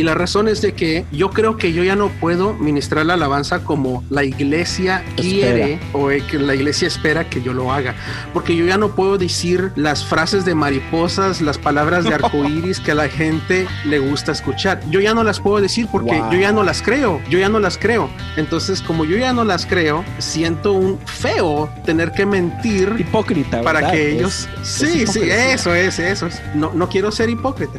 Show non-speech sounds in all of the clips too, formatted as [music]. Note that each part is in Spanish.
Y la razón es de que yo creo que yo ya no puedo ministrar la alabanza como la iglesia quiere o que la iglesia espera que yo lo haga. Porque yo ya no puedo decir las frases de mariposas, las palabras de [laughs] arcoíris que a la gente le gusta escuchar. Yo ya no las puedo decir porque Wow. yo ya no las creo. Yo ya no las creo. Entonces, como yo ya no las creo, siento un feo tener que mentir Hipócrita. para ¿verdad? que Es- ellos... es sí, sí, hipocresía. eso es, eso es. No, no quiero ser hipócrita.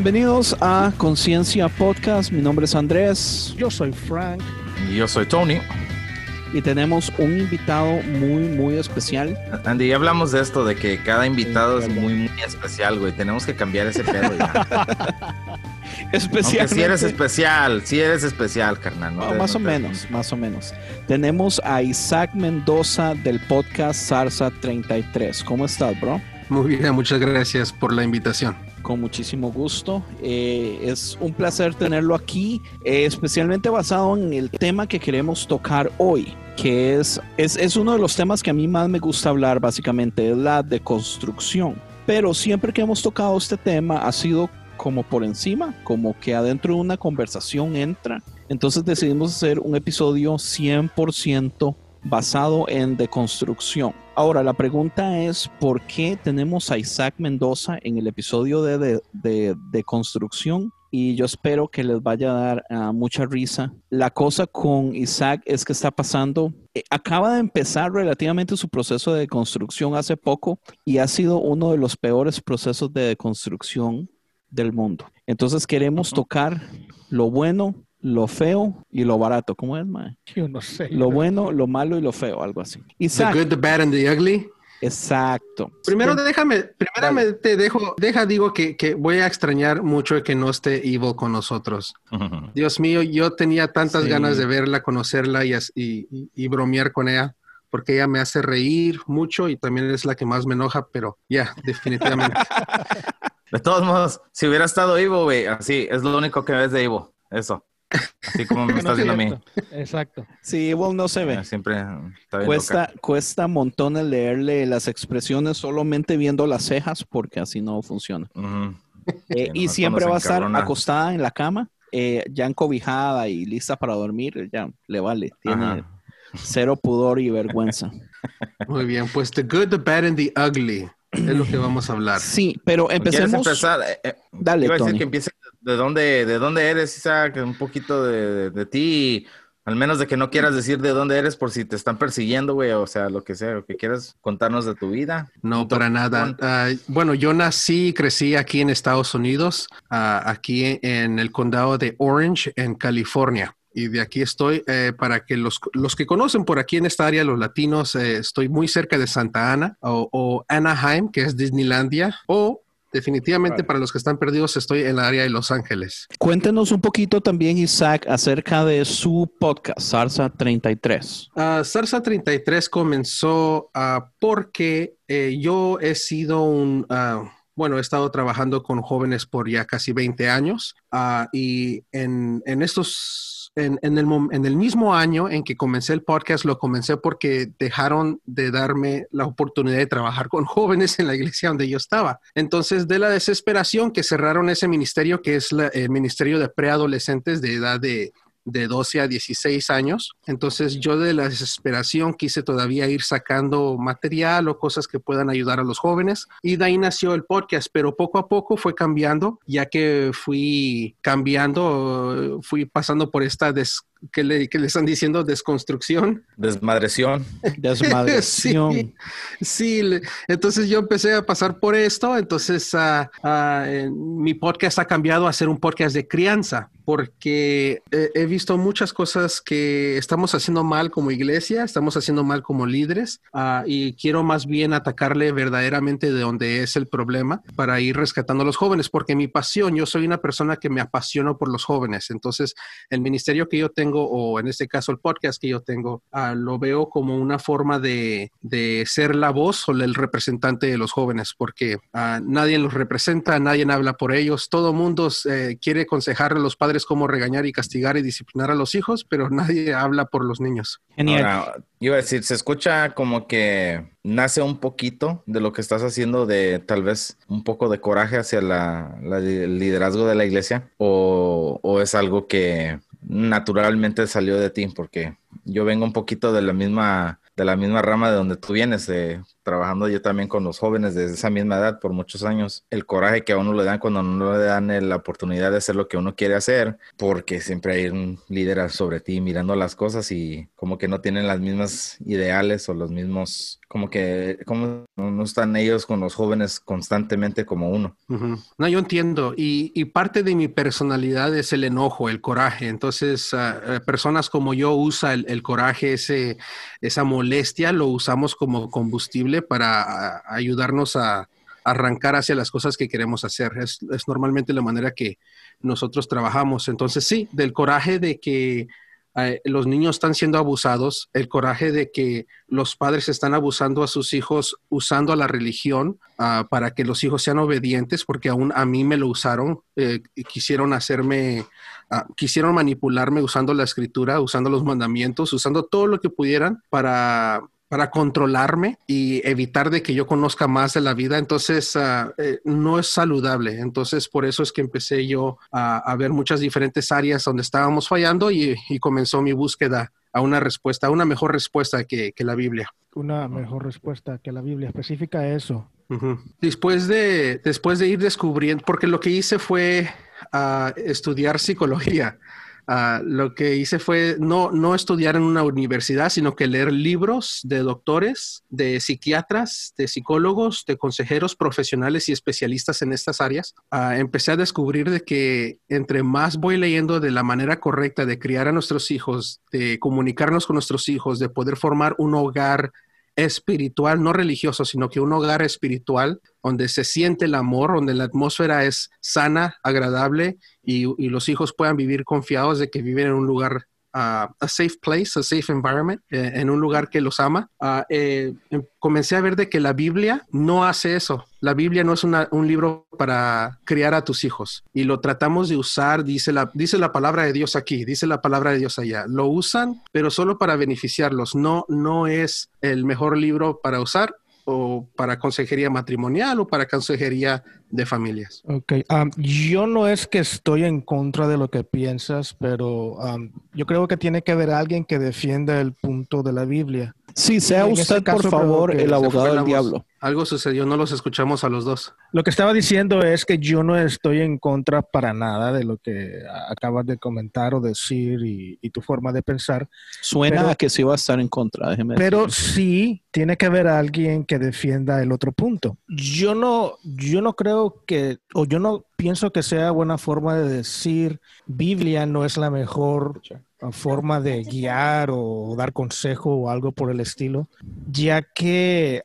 Bienvenidos a Conciencia Podcast. Mi nombre es Andrés. Yo soy Frank. Y Yo soy Tony. Y tenemos un invitado muy, muy especial. Andy, ya hablamos de esto, de que cada invitado Sí, es muy, muy especial, güey. Tenemos que cambiar ese pedo ya. [laughs] Aunque si eres especial, si eres especial, carnal. no más no o te- menos, más o menos. Tenemos a Isaac Mendoza del podcast Sarsa 33. ¿Cómo estás, bro? Muy bien, muchas gracias por la invitación. Con muchísimo gusto. Eh, es un placer tenerlo aquí, eh, especialmente basado en el tema que queremos tocar hoy, que es, es, es uno de los temas que a mí más me gusta hablar, básicamente, es la deconstrucción. Pero siempre que hemos tocado este tema ha sido como por encima, como que adentro de una conversación entra. Entonces decidimos hacer un episodio 100% basado en deconstrucción. Ahora, la pregunta es, ¿por qué tenemos a Isaac Mendoza en el episodio de, de, de- de? Y yo espero que les vaya a dar ah, mucha risa. La cosa con Isaac es que está pasando, eh, acaba de empezar relativamente su proceso de deconstrucción hace poco y ha sido uno de los peores procesos de deconstrucción del mundo. Entonces queremos tocar lo bueno, lo feo y lo barato. ¿Cómo es, mae? Yo no sé. Lo bueno, lo malo y lo feo, algo así. The Isaac, good, the bad and the ugly. exacto. Primero déjame, primero te dejo, deja, digo que, que voy a extrañar mucho que no esté Evil con nosotros. Dios mío, yo tenía tantas Sí. ganas de verla, conocerla y, as- y, y- y bromear con ella, porque ella me hace reír mucho y también es la que más me enoja, pero ya, definitivamente. [laughs] De todos modos, si hubiera estado Ivo, güey, así, es lo único que ves de Ivo. Eso. Así como me [laughs] No estás es viendo a mí. Exacto. Sí, igual no se ve. Eh, Siempre está bien Cuesta, cuesta montones leerle las expresiones solamente viendo las cejas porque así no funciona. loca. Eh, Sí, y siempre va a estar acostada en la cama, eh, ya encobijada y lista para dormir, ya le vale. Tiene Ajá. cero pudor y vergüenza. [laughs] Muy bien, pues The Good, the Bad and the Ugly es lo que vamos a hablar. Sí, pero ¿Quieres empecemos. empezar? Eh, eh, Dale, Iba a decir Tony. que empiece de dónde, de dónde eres, Isaac, un poquito de, de, de ti, al menos de que no quieras decir de dónde eres por si te están persiguiendo, güey, o sea, lo que sea, o que quieras contarnos de tu vida. No, para nada. Ah, bueno, yo nací y crecí aquí en Estados Unidos, ah, aquí en el condado de Orange, en California. Y de aquí estoy eh, para que los, los que conocen por aquí en esta área, los latinos, eh, estoy muy cerca de Santa Ana o, o Anaheim, que es Disneylandia, o definitivamente para los que están perdidos, estoy en la área de Los Ángeles. Cuéntenos un poquito también, Isaac, acerca de su podcast, Sarsa 33. Ah, Sarsa 33 comenzó ah, porque eh, yo he sido un, ah, bueno, he estado trabajando con jóvenes por ya casi 20 años ah, y en, en estos en, el, en, el, mismo año en que comencé el podcast, lo comencé porque dejaron de darme la oportunidad de trabajar con [laughs] jóvenes en la iglesia donde yo estaba. Entonces, de la desesperación que cerraron ese ministerio, que es el ministerio de preadolescentes de edad de de 12 a 16 años. Entonces yo de la desesperación quise todavía ir sacando material o cosas que puedan ayudar a los jóvenes y de ahí nació el podcast, pero poco a poco fue cambiando, ya que fui cambiando, fui pasando por esta des que le, que le están diciendo desconstrucción. Desmadreción. [laughs] Desmadreción. sí, entonces yo empecé a pasar por esto, entonces uh, mi podcast ha cambiado a ser un podcast de crianza, porque he, visto muchas cosas que estamos haciendo mal como iglesia, estamos haciendo mal como líderes, uh, y quiero más bien atacarle verdaderamente de donde es el problema para ir rescatando a los jóvenes, porque mi pasión, yo soy una persona que me apasiono por los jóvenes, entonces el ministerio que yo tengo o en este caso el podcast que yo tengo, ah, lo veo como una forma de, de, ser la voz o el representante de los jóvenes, porque ah, nadie los representa, nadie habla por ellos, todo mundo eh, quiere aconsejar a los padres cómo regañar y castigar y disciplinar a los hijos, pero nadie habla por los niños. Genial. iba a decir, se escucha como que nace un poquito de lo que estás haciendo de tal vez un poco de coraje hacia la, el liderazgo de la iglesia o, o es algo que naturalmente salió de ti, porque yo vengo un poquito de la misma, de la misma rama de donde tú vienes, de trabajando yo también con los jóvenes desde esa misma edad por muchos años, el coraje que a uno le dan cuando no le dan la oportunidad de hacer lo que uno quiere hacer, porque siempre hay un líder sobre ti mirando las cosas y como que no tienen las mismas ideales o los mismos, como que como no están ellos con los jóvenes constantemente como uno. No, yo entiendo. Y, y, parte de mi personalidad es el enojo, el coraje, entonces uh, personas como yo usa el, el coraje, ese, esa molestia, lo usamos como combustible para ayudarnos a arrancar hacia las cosas que queremos hacer. Es, normalmente la manera que nosotros trabajamos. Entonces, sí, del coraje de que eh, los niños están siendo abusados, el coraje de que los padres están abusando a sus hijos usando a la religión ah, para que los hijos sean obedientes, porque aún a mí me lo usaron, eh, quisieron hacerme, ah, quisieron manipularme usando la escritura, usando los mandamientos, usando todo lo que pudieran para para controlarme y evitar de que yo conozca más de la vida. Entonces, ah, eh, no es saludable. Entonces, por eso es que empecé yo a, ver muchas diferentes áreas donde estábamos fallando y, comenzó mi búsqueda a una respuesta, a una mejor respuesta que, la Biblia. Una mejor respuesta que la Biblia específica eso. Después de, después de ir descubriendo, porque lo que hice fue ah, estudiar psicología. Ah, lo que hice fue no, no estudiar en una universidad, sino que leer libros de doctores, de psiquiatras, de psicólogos, de consejeros profesionales y especialistas en estas áreas. Ah, empecé a descubrir de que entre más voy leyendo de la manera correcta de criar a nuestros hijos, de comunicarnos con nuestros hijos, de poder formar un hogar espiritual, no religioso, sino que un hogar espiritual donde se siente el amor, donde la atmósfera es sana, agradable y, los hijos puedan vivir confiados de que viven en un lugar a safe place, a safe environment, eh, en un lugar que los ama. Ah, eh, em, comencé a ver de que la Biblia no hace eso. La Biblia no es un libro para criar a tus hijos y lo tratamos de usar, dice la, dice la palabra de Dios aquí, dice la palabra de Dios allá. Lo usan, pero solo para beneficiarlos. No, no es el mejor libro para usar o para consejería matrimonial o para consejería de familias. Ok, um, yo no es que estoy en contra de lo que piensas, pero um, yo creo que tiene que haber alguien que defienda el punto de la Biblia. Sí, sea usted, por favor, el abogado del diablo. Algo sucedió, no los escuchamos a los dos. Lo que estaba diciendo es que yo no estoy en contra para nada de lo que acabas de comentar o decir y, tu forma de pensar. Suena a que sí va a estar en contra, déjeme Pero sí tiene que haber alguien que defienda el otro punto. Yo no, yo no creo que, o yo no pienso que sea buena forma de decir Biblia no es la mejor forma de guiar o dar consejo o algo por el estilo, ya que,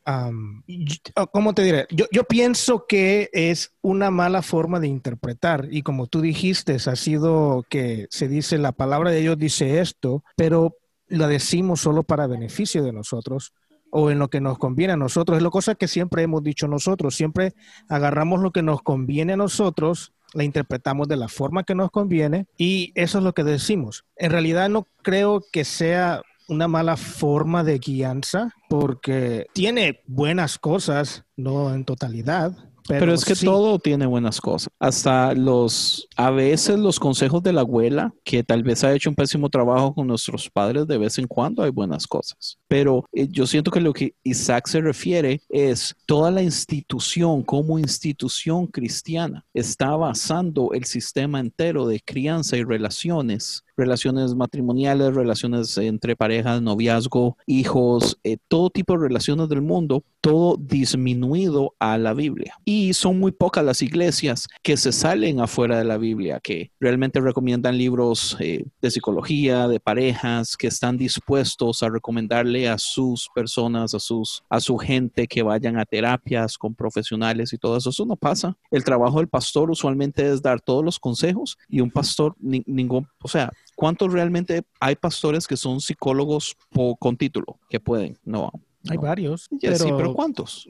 ¿cómo te diré? Yo, yo, pienso que es una mala forma de interpretar y como tú dijiste, ha sido que se dice, la palabra de Dios dice esto, pero la decimos solo para beneficio de nosotros o en lo que nos conviene a nosotros. Es lo cosa que siempre hemos dicho nosotros. Siempre agarramos lo que nos conviene a nosotros la interpretamos de la forma que nos conviene y eso es lo que decimos. En realidad no creo que sea una mala forma de guianza porque tiene buenas cosas, no en totalidad, pero, es que todo tiene buenas cosas. Hasta los, a veces los consejos de la abuela, que tal vez ha hecho un pésimo trabajo con nuestros padres, de vez en cuando hay buenas cosas. Pero eh, yo siento que lo que Isaac se refiere es toda la institución como institución cristiana está basando el sistema entero de crianza y relaciones relaciones matrimoniales, relaciones entre parejas, noviazgo, hijos, eh, todo tipo de relaciones del mundo, todo disminuido a la Biblia. Y son muy pocas las iglesias que se salen afuera de la Biblia, que realmente recomiendan libros eh, de psicología, de parejas, que están dispuestos a recomendarle a sus personas, a, sus, a su gente que vayan a terapias con profesionales y todo eso. Eso no pasa. El trabajo del pastor usualmente es dar todos los consejos y un pastor, ningún, o sea, ¿Cuántos realmente hay pastores que son psicólogos con título que pueden? No. Hay varios. sí, pero ¿cuántos?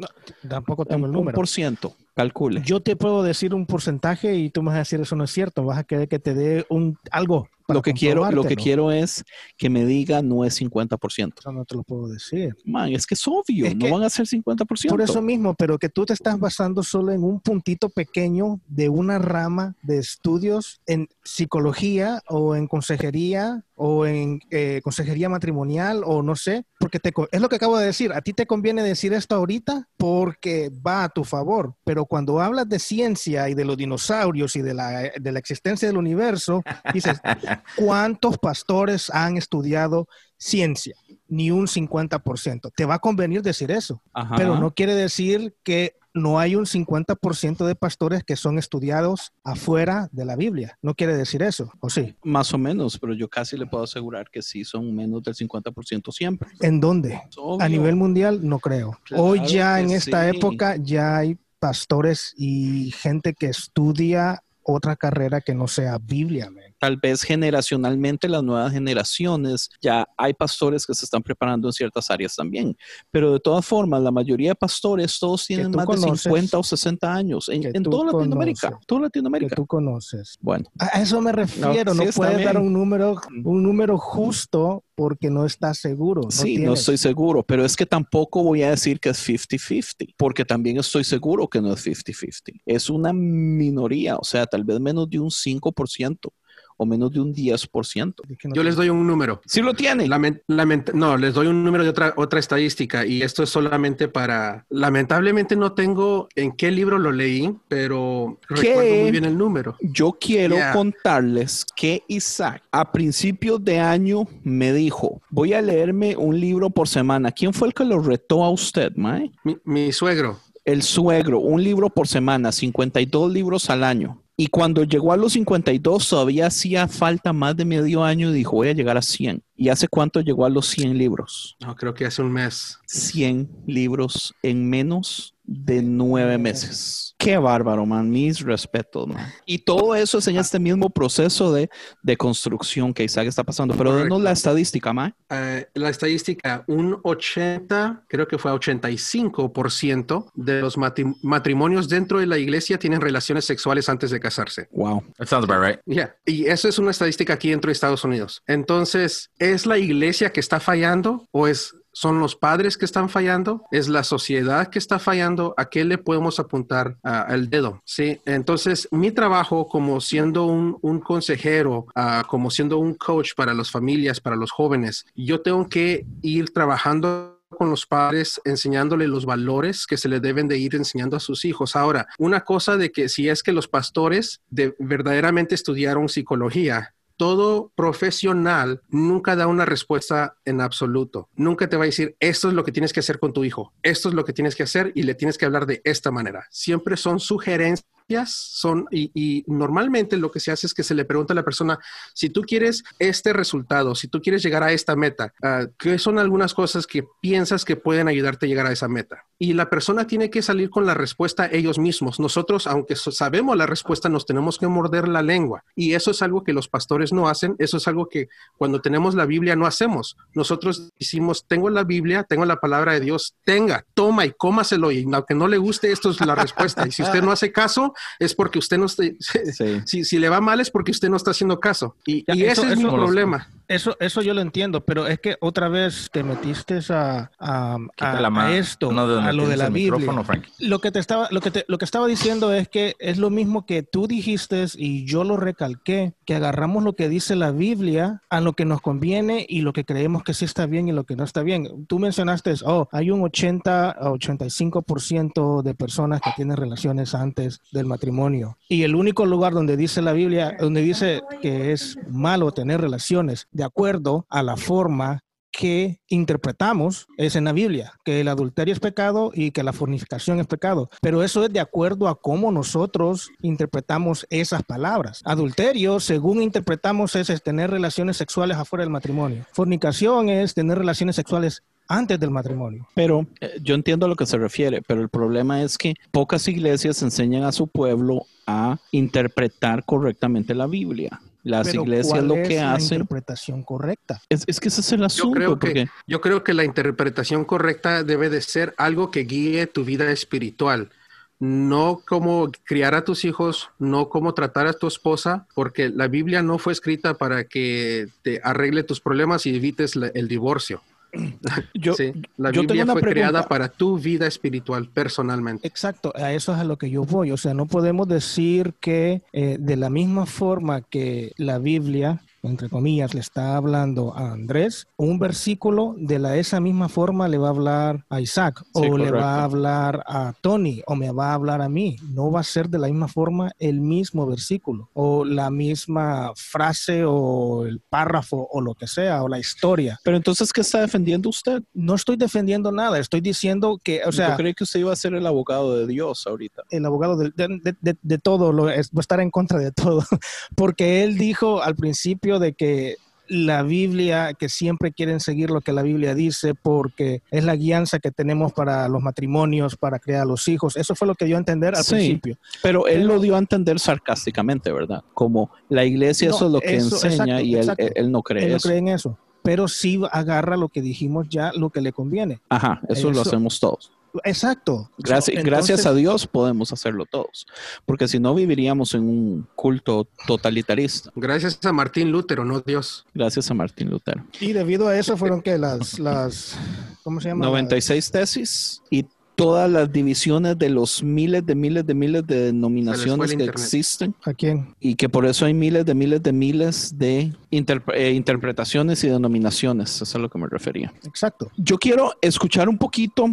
tampoco tengo el número. Un por ciento, calcule. Yo te puedo decir un porcentaje y tú me vas a decir eso no es cierto. Vas a querer que te dé un algo lo que quiero, lo que quiero es que me diga no es 50%. Eso no te lo puedo decir. Man, es que es obvio, no van a ser 50%. Por eso mismo, pero que tú te estás basando solo en un puntito pequeño de una rama de estudios en psicología o en consejería o en eh, consejería matrimonial o no sé, porque te, es lo que acabo de decir, a ti te conviene decir esto ahorita porque va a tu favor, pero cuando hablas de ciencia y de los dinosaurios y de la, de la existencia del universo, dices, [laughs] ¿cuántos pastores han estudiado ciencia? Ni un 50%. Te va a convenir decir eso, pero no quiere decir que no hay un 50% de pastores que son estudiados afuera de la Biblia. No quiere decir eso, ¿o sí? Más o menos, pero yo casi le puedo asegurar que sí son menos del 50% siempre. ¿En dónde? A nivel mundial, no creo. Hoy ya en esta época ya hay pastores y gente que estudia otra carrera que no sea Biblia. Tal vez generacionalmente las nuevas generaciones ya hay pastores que se están preparando en ciertas áreas también, pero de todas formas la mayoría de pastores todos tienen más de 50 o 60 años en, toda Latinoamérica, toda Latinoamérica. Que tú conoces. Bueno, a eso me refiero, no, puedes dar un número un número justo porque no estás seguro. sí, no estoy seguro, pero es que tampoco voy a decir que es 50-50, porque también estoy seguro que no es 50-50. Es una minoría, o sea, tal vez menos de un 5% o menos de un 10%. Yo les doy un número. Sí lo tiene. no, les doy un número de otra, otra estadística y esto es solamente para... Lamentablemente no tengo en qué libro lo leí, pero recuerdo muy bien el número. Yo quiero contarles que Isaac a principios de año me dijo, voy a leerme un libro por semana. ¿Quién fue el que lo retó a usted, Mae? Mi, mi suegro. El suegro, un libro por semana, 52 libros al año. Y cuando llegó a los 52, todavía hacía falta más de medio año y dijo, voy a llegar a 100. ¿Y hace cuánto llegó a los 100 libros? No, creo que hace un mes. 100 libros en menos de nueve meses. Qué bárbaro, man. Mis respetos, man. Y todo eso es en este mismo proceso de, de construcción que Isaac está pasando. Pero denos la estadística, man. Eh, la estadística, un 80, creo que fue 85% de los matrimonios dentro de la iglesia tienen relaciones sexuales antes de casarse. Wow. That sounds about right. Yeah. Y eso es una estadística aquí dentro de Estados Unidos. Entonces, ¿es la iglesia que está fallando o es son los padres que están fallando, es la sociedad que está fallando, ¿a qué le podemos apuntar el dedo? Sí, entonces mi trabajo como siendo un, consejero, como siendo un coach para las familias, para los jóvenes, yo tengo que ir trabajando con los padres, enseñándole los valores que se le deben de ir enseñando a sus hijos. Ahora, una cosa de que si es que los pastores de, verdaderamente estudiaron psicología, todo profesional nunca da una respuesta en absoluto. Nunca te va a decir, esto es lo que tienes que hacer con tu hijo, esto es lo que tienes que hacer y le tienes que hablar de esta manera. Siempre son sugerencias son, y, y, normalmente lo que se hace es que se le pregunta a la persona, si tú quieres este resultado, si tú quieres llegar a esta meta, uh, ¿qué son algunas cosas que piensas que pueden ayudarte a llegar a esa meta? Y la persona tiene que salir con la respuesta ellos mismos. Nosotros, aunque sabemos la respuesta, nos tenemos que morder la lengua. Y eso es algo que los pastores no hacen, eso es algo que cuando tenemos la Biblia no hacemos. Nosotros decimos, tengo la Biblia, tengo la palabra de Dios, tenga, toma y cómaselo. Y aunque no le guste, esto es la respuesta. Y si usted no hace caso, es porque usted no está, [laughs] si, si, le va mal es porque usted no está haciendo caso. Y, y ese es mi problema. Eso, eso yo lo entiendo, pero es que otra vez te metiste a, a, a, esto, a lo de la Biblia. Lo que te estaba, lo que te, lo que estaba diciendo es que es lo mismo que tú dijiste y yo lo recalqué, que agarramos lo que dice la Biblia a lo que nos conviene y lo que creemos que sí está bien y lo que no está bien. Tú mencionaste, oh, hay un 80 a 85% de personas que tienen relaciones antes del matrimonio. Y el único lugar donde dice la Biblia, donde dice que es malo tener relaciones de acuerdo a la forma que interpretamos es en la Biblia, que el adulterio es pecado y que la fornicación es pecado. Pero eso es de acuerdo a cómo nosotros interpretamos esas palabras. Adulterio, según interpretamos, es, tener relaciones sexuales afuera del matrimonio. Fornicación es tener relaciones sexuales antes del matrimonio. Pero eh, yo entiendo a lo que se refiere, pero el problema es que pocas iglesias enseñan a su pueblo a interpretar correctamente la Biblia. Las iglesias lo que hacen. La interpretación correcta. Es, que ese es el asunto. Yo creo, porque... que, yo creo que la interpretación correcta debe de ser algo que guíe tu vida espiritual. No como criar a tus hijos, no como tratar a tu esposa, porque la Biblia no fue escrita para que te arregle tus problemas y evites el divorcio. [clears throat] Yo, la Biblia fue creada para tu vida espiritual personalmente. Exacto, a eso es a lo que yo voy. O sea, no podemos decir que eh, de la misma forma que la Biblia entre comillas, le está hablando a Andrés, un versículo de la, esa misma forma le va a hablar a Isaac, o le va a hablar a Tony, o me va a hablar a mí. No va a ser de la misma forma el mismo versículo, o la misma frase, o el párrafo, o lo que sea, o la historia. Pero entonces, ¿qué está defendiendo usted? No estoy defendiendo nada, estoy diciendo que, o sea... Yo creí que usted iba a ser el abogado de Dios ahorita. El abogado de, de, todo, lo, va a estar en contra de todo, [laughs] porque él dijo al principio de que la Biblia, que siempre quieren seguir lo que la Biblia dice porque es la guianza que tenemos para los matrimonios, para crear los hijos. Eso fue lo que dio a entender al principio. Pero él lo dio a entender sarcásticamente, ¿verdad? Como la iglesia eso es lo que enseña y él, no cree él no cree en eso. Pero sí agarra lo que dijimos ya, lo que le conviene. Ajá, eso, lo hacemos todos. Exacto. Gracias, gracias a Dios podemos hacerlo todos, porque si no viviríamos en un culto totalitarista. Gracias a Martín Lutero, no Dios. Gracias a Martín Lutero. Y debido a eso fueron que las, las, ¿cómo se llama? 96 tesis y todas las divisiones de los miles de miles de miles de denominaciones que existen. ¿A quién? Y que por eso hay miles de miles de miles de eh, interpretaciones y denominaciones. Eso es a lo que me refería. Exacto. Yo quiero escuchar un poquito.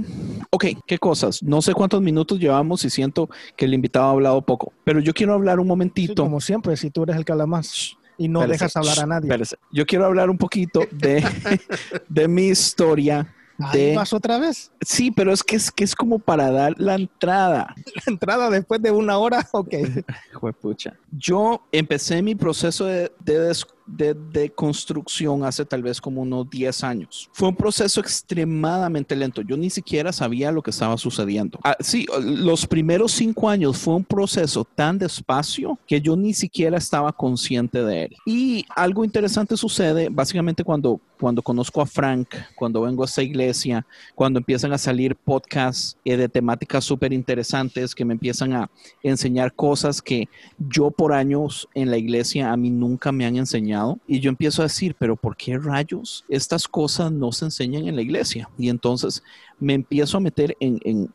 Ok, ¿qué cosas? No sé cuántos minutos llevamos y siento que el invitado ha hablado poco, pero yo quiero hablar un momentito. como siempre, si tú eres el que habla más y no dejas hablar a nadie. Yo quiero hablar un poquito de, [laughs] de mi historia de... vas otra vez? Sí, pero es que es que es como para dar la entrada. La entrada después de una hora, ok. [laughs] pucha. Yo empecé mi proceso de, de, de, construcción hace tal vez como unos 10 años. Fue un proceso extremadamente lento. Yo ni siquiera sabía lo que estaba sucediendo. Ah, sí, los primeros cinco años fue un proceso tan despacio que yo ni siquiera estaba consciente de él. Y algo interesante sucede básicamente cuando, cuando conozco a Frank, cuando vengo a esta iglesia, cuando empiezan a salir podcasts eh, de temáticas súper interesantes que me empiezan a enseñar cosas que yo por años en la iglesia a mí nunca me han enseñado y yo empiezo a decir, pero ¿por qué rayos estas cosas no se enseñan en la iglesia? Y entonces me empiezo a meter en,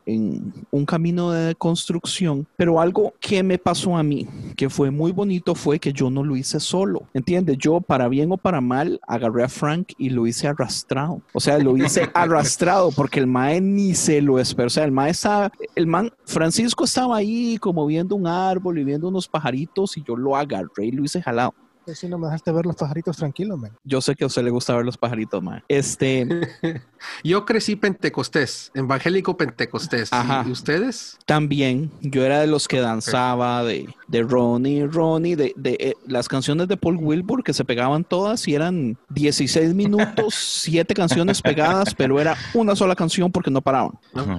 un camino de construcción, pero algo que me pasó a mí, que fue muy bonito, fue que yo no lo hice solo, ¿entiendes? Yo, para bien o para mal, agarré a Frank y lo hice arrastrado. O sea, lo hice [laughs] arrastrado porque el mae ni se lo esperó. O sea, el mae estaba, el man, Francisco estaba ahí como viendo un árbol y viendo unos pajaritos y yo lo agarré y lo hice jalado. Si no me dejaste ver los pajaritos tranquilos, man. Yo sé que a usted le gusta ver los pajaritos, man. Este, [laughs] Yo crecí pentecostés, evangélico pentecostés. Ajá. ¿Y ustedes? también yo era de los que danzaba de, de Ronnie, Ronnie, de, de eh, las canciones de Paul Wilbur que se pegaban todas y eran 16 [laughs] minutos, 7 canciones pegadas, pero era una sola canción porque no paraban.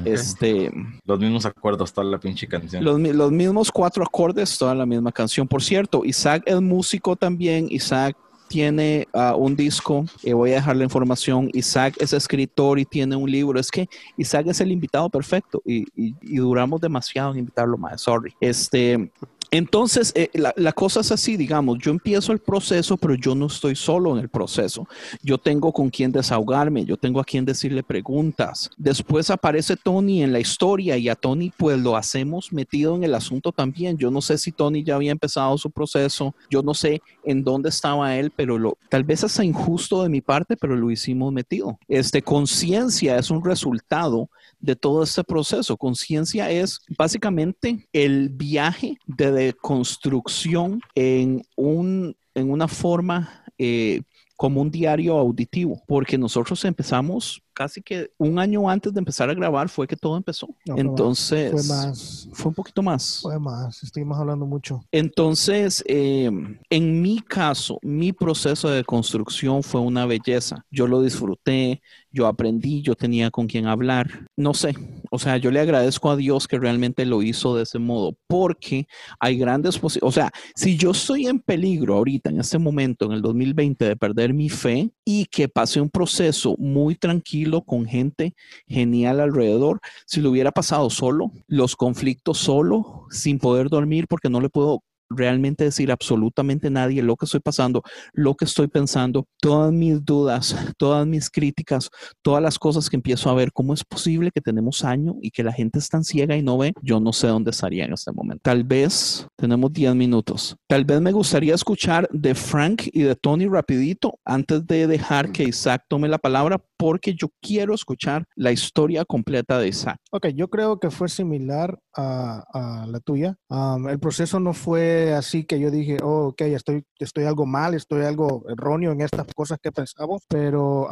Este, Los mismos acuerdos, toda la pinche canción. los, los mismos cuatro acordes, toda la misma canción. Por cierto, Isaac es músico también. Isaac tiene ah, un disco, eh, voy a dejar la información. Isaac es escritor y tiene un libro. Es que Isaac es el invitado perfecto y- y duramos demasiado en invitarlo más. Sorry. Este. Entonces, eh, la, cosa es así, digamos, yo empiezo el proceso, pero yo no estoy solo en el proceso. Yo tengo con quien desahogarme, yo tengo a quien decirle preguntas. Después aparece Tony en la historia y a Tony pues lo hacemos metido en el asunto también. Yo no sé si Tony ya había empezado su proceso, yo no sé en dónde estaba él, pero lo, tal vez es injusto de mi parte, pero lo hicimos metido. Este, conciencia es un resultado de todo este proceso. Conciencia es básicamente el viaje de deconstrucción en, un, en una forma eh, como un diario auditivo, porque nosotros empezamos casi que un año antes de empezar a grabar fue que todo empezó. No, Entonces, Fue más, fue un poquito más. fue más. Estuvimos hablando mucho. Entonces, eh, en mi caso, mi proceso de construcción fue una belleza. Yo lo disfruté, yo aprendí, yo tenía con quien hablar. No sé, o sea, yo le agradezco a Dios que realmente lo hizo de ese modo, porque hay grandes posibilidades. O sea, si yo estoy en peligro ahorita, en este momento, en el 2020, de perder mi fe y que pase un proceso muy tranquilo con gente genial alrededor, si lo hubiera pasado solo, los conflictos solo, sin poder dormir porque no le puedo realmente decir absolutamente nadie lo que estoy pasando, lo que estoy pensando, todas mis dudas, todas mis críticas, todas las cosas que empiezo a ver, cómo es posible que tenemos año y que la gente es tan ciega y no ve, yo no sé dónde estaría en este momento. Tal vez tenemos 10 minutos. Tal vez me gustaría escuchar de Frank y de Tony rapidito antes de dejar que Isaac tome la palabra porque yo quiero escuchar la historia completa de Isaac. Ok, yo creo que fue similar a, a la tuya. Am, el proceso no fue así que yo dije, oh, ok, estoy, estoy algo mal, estoy algo erróneo en estas cosas que pensamos, pero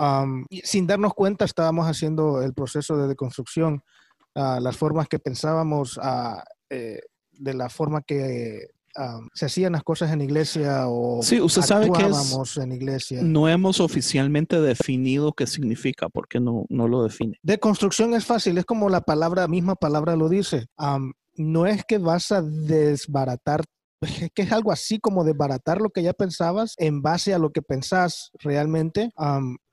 y sin darnos cuenta estábamos haciendo el proceso de deconstrucción, ah, las formas que pensábamos, ah, eh, de la forma que am, se hacían las cosas en iglesia o Sí, usted sabe que es- en iglesia. No hemos oficialmente definido qué significa, porque no, no lo define. De construcción es fácil, es como la palabra, misma palabra lo dice. Am, no es que vas a desbaratar, es [laughs] que es algo así como desbaratar lo que ya pensabas en base a lo que pensás realmente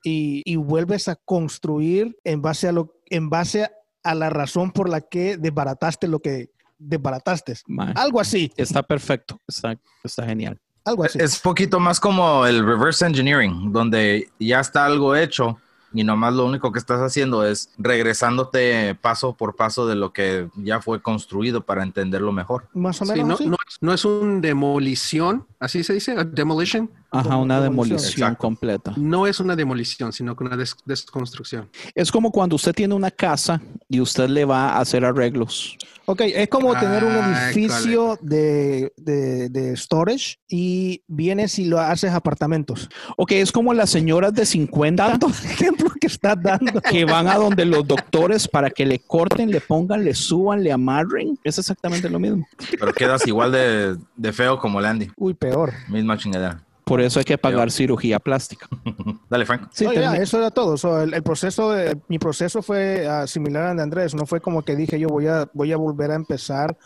y, y vuelves a construir en base a lo, en base a la razón por la que desbarataste lo que desbarataste. Mae, Algo así, Está perfecto, está, está genial. algo así. Es poquito más como el reverse engineering, donde ya está algo hecho y nomás lo único que estás haciendo es regresándote paso por paso de lo que ya fue construido para entenderlo mejor. Más o Sí, menos no, así. no es- no es un demolición, así se dice, demolition. Ajá, una demolición. completa. No es una demolición, sino que una des- desconstrucción. Es como cuando usted tiene una casa y usted le va a hacer arreglos. Ok, es como tener un Ah, edificio de, de, de storage y vienes y lo haces apartamentos. Ok, es como las señoras de 50 Tanto [laughs] ejemplo que estás dando. que van a donde los doctores para que le corten, le pongan, le suban, le amarren. Es exactamente lo mismo. [laughs] Pero quedas igual de, de feo como el Andy. Uy, peor. Misma chingadera. Por eso hay que pagar cirugía plástica. [laughs] Dale, Frank. Sí, No, ya, termi- eso era todo. So, el, el proceso, de- mi proceso fue ah, similar al de Andrés. No fue como que dije yo voy a, voy a volver a empezar,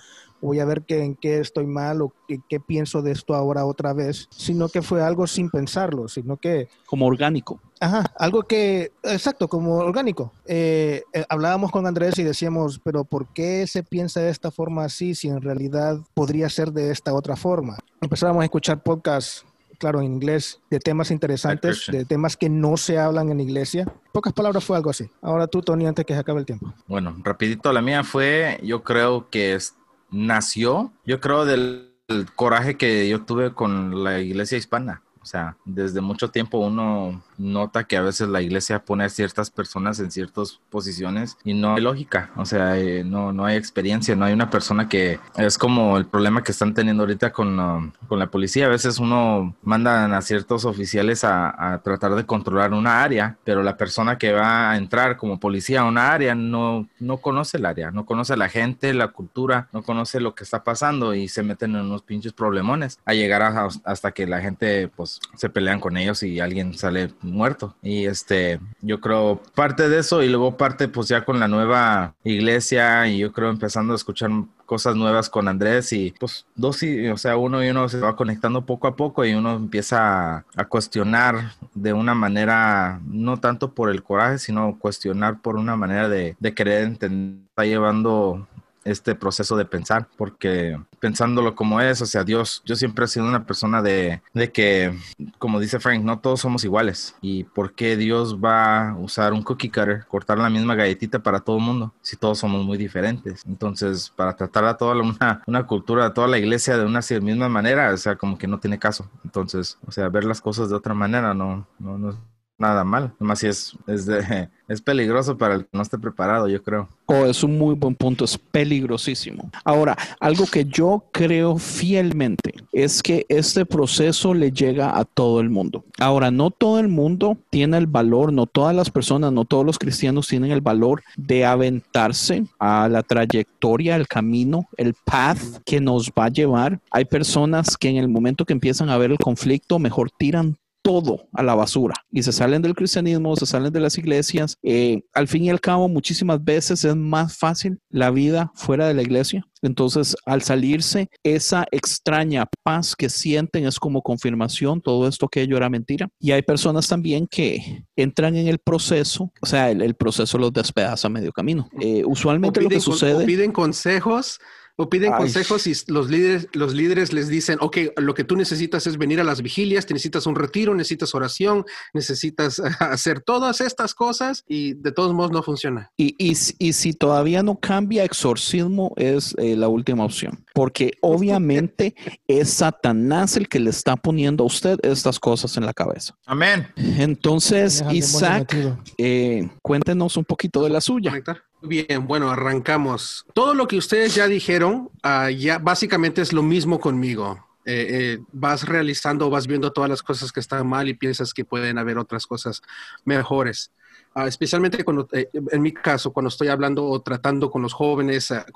voy a ver que, en qué estoy mal o qué, qué pienso de esto ahora otra vez, sino que fue algo sin pensarlo, sino que como orgánico. Ajá, algo que, exacto, como orgánico. Eh, eh, hablábamos con Andrés y decíamos, pero ¿por qué se piensa de esta forma así si en realidad podría ser de esta otra forma? Empezábamos a escuchar podcasts, claro, en inglés, de temas interesantes, de temas que no se hablan en iglesia. En pocas palabras fue algo así. Ahora tú, Tony, antes que se acabe el tiempo. Bueno, rapidito, la mía fue, yo creo que es- nació, yo creo del el coraje que yo tuve con la iglesia hispana. O sea, desde mucho tiempo uno nota que a veces la iglesia pone a ciertas personas en ciertas posiciones y no hay lógica, o sea, eh, no, no hay experiencia, no hay una persona que es como el problema que están teniendo ahorita con, um, con la policía. A veces uno manda a ciertos oficiales a, a tratar de controlar una área, pero la persona que va a entrar como policía a una área no, no conoce el área, no conoce a la gente, la cultura, no conoce lo que está pasando y se meten en unos pinches problemones a llegar a- hasta que la gente pues se pelean con ellos y alguien sale muerto. Y este, yo creo parte de eso y luego parte pues ya con la nueva iglesia y yo creo empezando a escuchar cosas nuevas con Andrés y pues dos y, o sea, uno y uno se va conectando poco a poco y uno empieza a, cuestionar de una manera, no tanto por el coraje, sino cuestionar por una manera de, de querer entender, está llevando este proceso de pensar, porque pensándolo como es, o sea, Dios, yo siempre he sido una persona de, de que, como dice Frank, no todos somos iguales. ¿Y por qué Dios va a usar un cookie cutter, cortar la misma galletita para todo el mundo, si todos somos muy diferentes? Entonces, para tratar a toda una, una cultura, a toda la iglesia de una misma manera, o sea, como que no tiene caso. Entonces, o sea, ver las cosas de otra manera no, no, no nada mal. Nomás si es, es, de- [laughs] es peligroso para el que no esté preparado, yo creo. Oh, es un muy buen punto, es peligrosísimo. Ahora, algo que yo creo fielmente es que este proceso le llega a todo el mundo. Ahora, no todo el mundo tiene el valor, no todas las personas, no todos los cristianos tienen el valor de aventarse a la trayectoria, el camino, el path que nos va a llevar. Hay personas que en el momento que empiezan a ver el conflicto, mejor tiran todo a la basura y se salen del cristianismo, se salen de las iglesias. Eh, al fin y al cabo, muchísimas veces es más fácil la vida fuera de la iglesia. Entonces, al salirse, esa extraña paz que sienten es como confirmación, todo esto que ello era mentira. Y hay personas también que entran en el proceso, o sea, el, el proceso los despedaza a medio camino. Eh, usualmente lo que sucede... o piden consejos. O piden Ay. consejos y los líderes, los líderes les dicen, ok, lo que tú necesitas es venir a las vigilias, te necesitas un retiro, necesitas oración, necesitas [laughs] hacer todas estas cosas y de todos modos no funciona. Y, y si- y si todavía no cambia, exorcismo es eh, la última opción, porque obviamente [laughs] es Satanás el que le está poniendo a usted estas cosas en la cabeza. Amén. Entonces, Isaac, eh, cuéntenos un poquito de la suya. conectar? Bien, bueno, arrancamos. Todo lo que ustedes ya dijeron, ah, ya básicamente es lo mismo conmigo. Eh, eh, vas realizando, vas viendo todas las cosas que están mal y piensas que pueden haber otras cosas mejores. Ah, especialmente cuando, eh, en mi caso, cuando estoy hablando o tratando con los jóvenes, ah,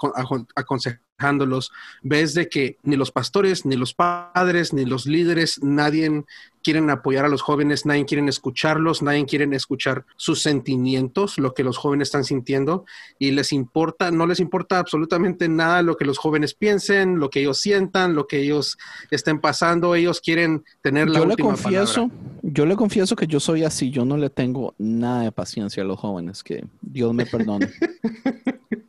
aconsejándolos, ves de que ni los pastores, ni los padres, ni los líderes, nadie quieren apoyar a los jóvenes, nadie quiere escucharlos, nadie quiere escuchar sus sentimientos, lo que los jóvenes están sintiendo, y les importa, no les importa absolutamente nada lo que los jóvenes piensen, lo que ellos sientan, lo que ellos estén pasando, ellos quieren tener la Yo le última confieso, palabra. yo le confieso que yo soy así, yo no le tengo nada de paciencia a los jóvenes, que Dios me perdone. [laughs]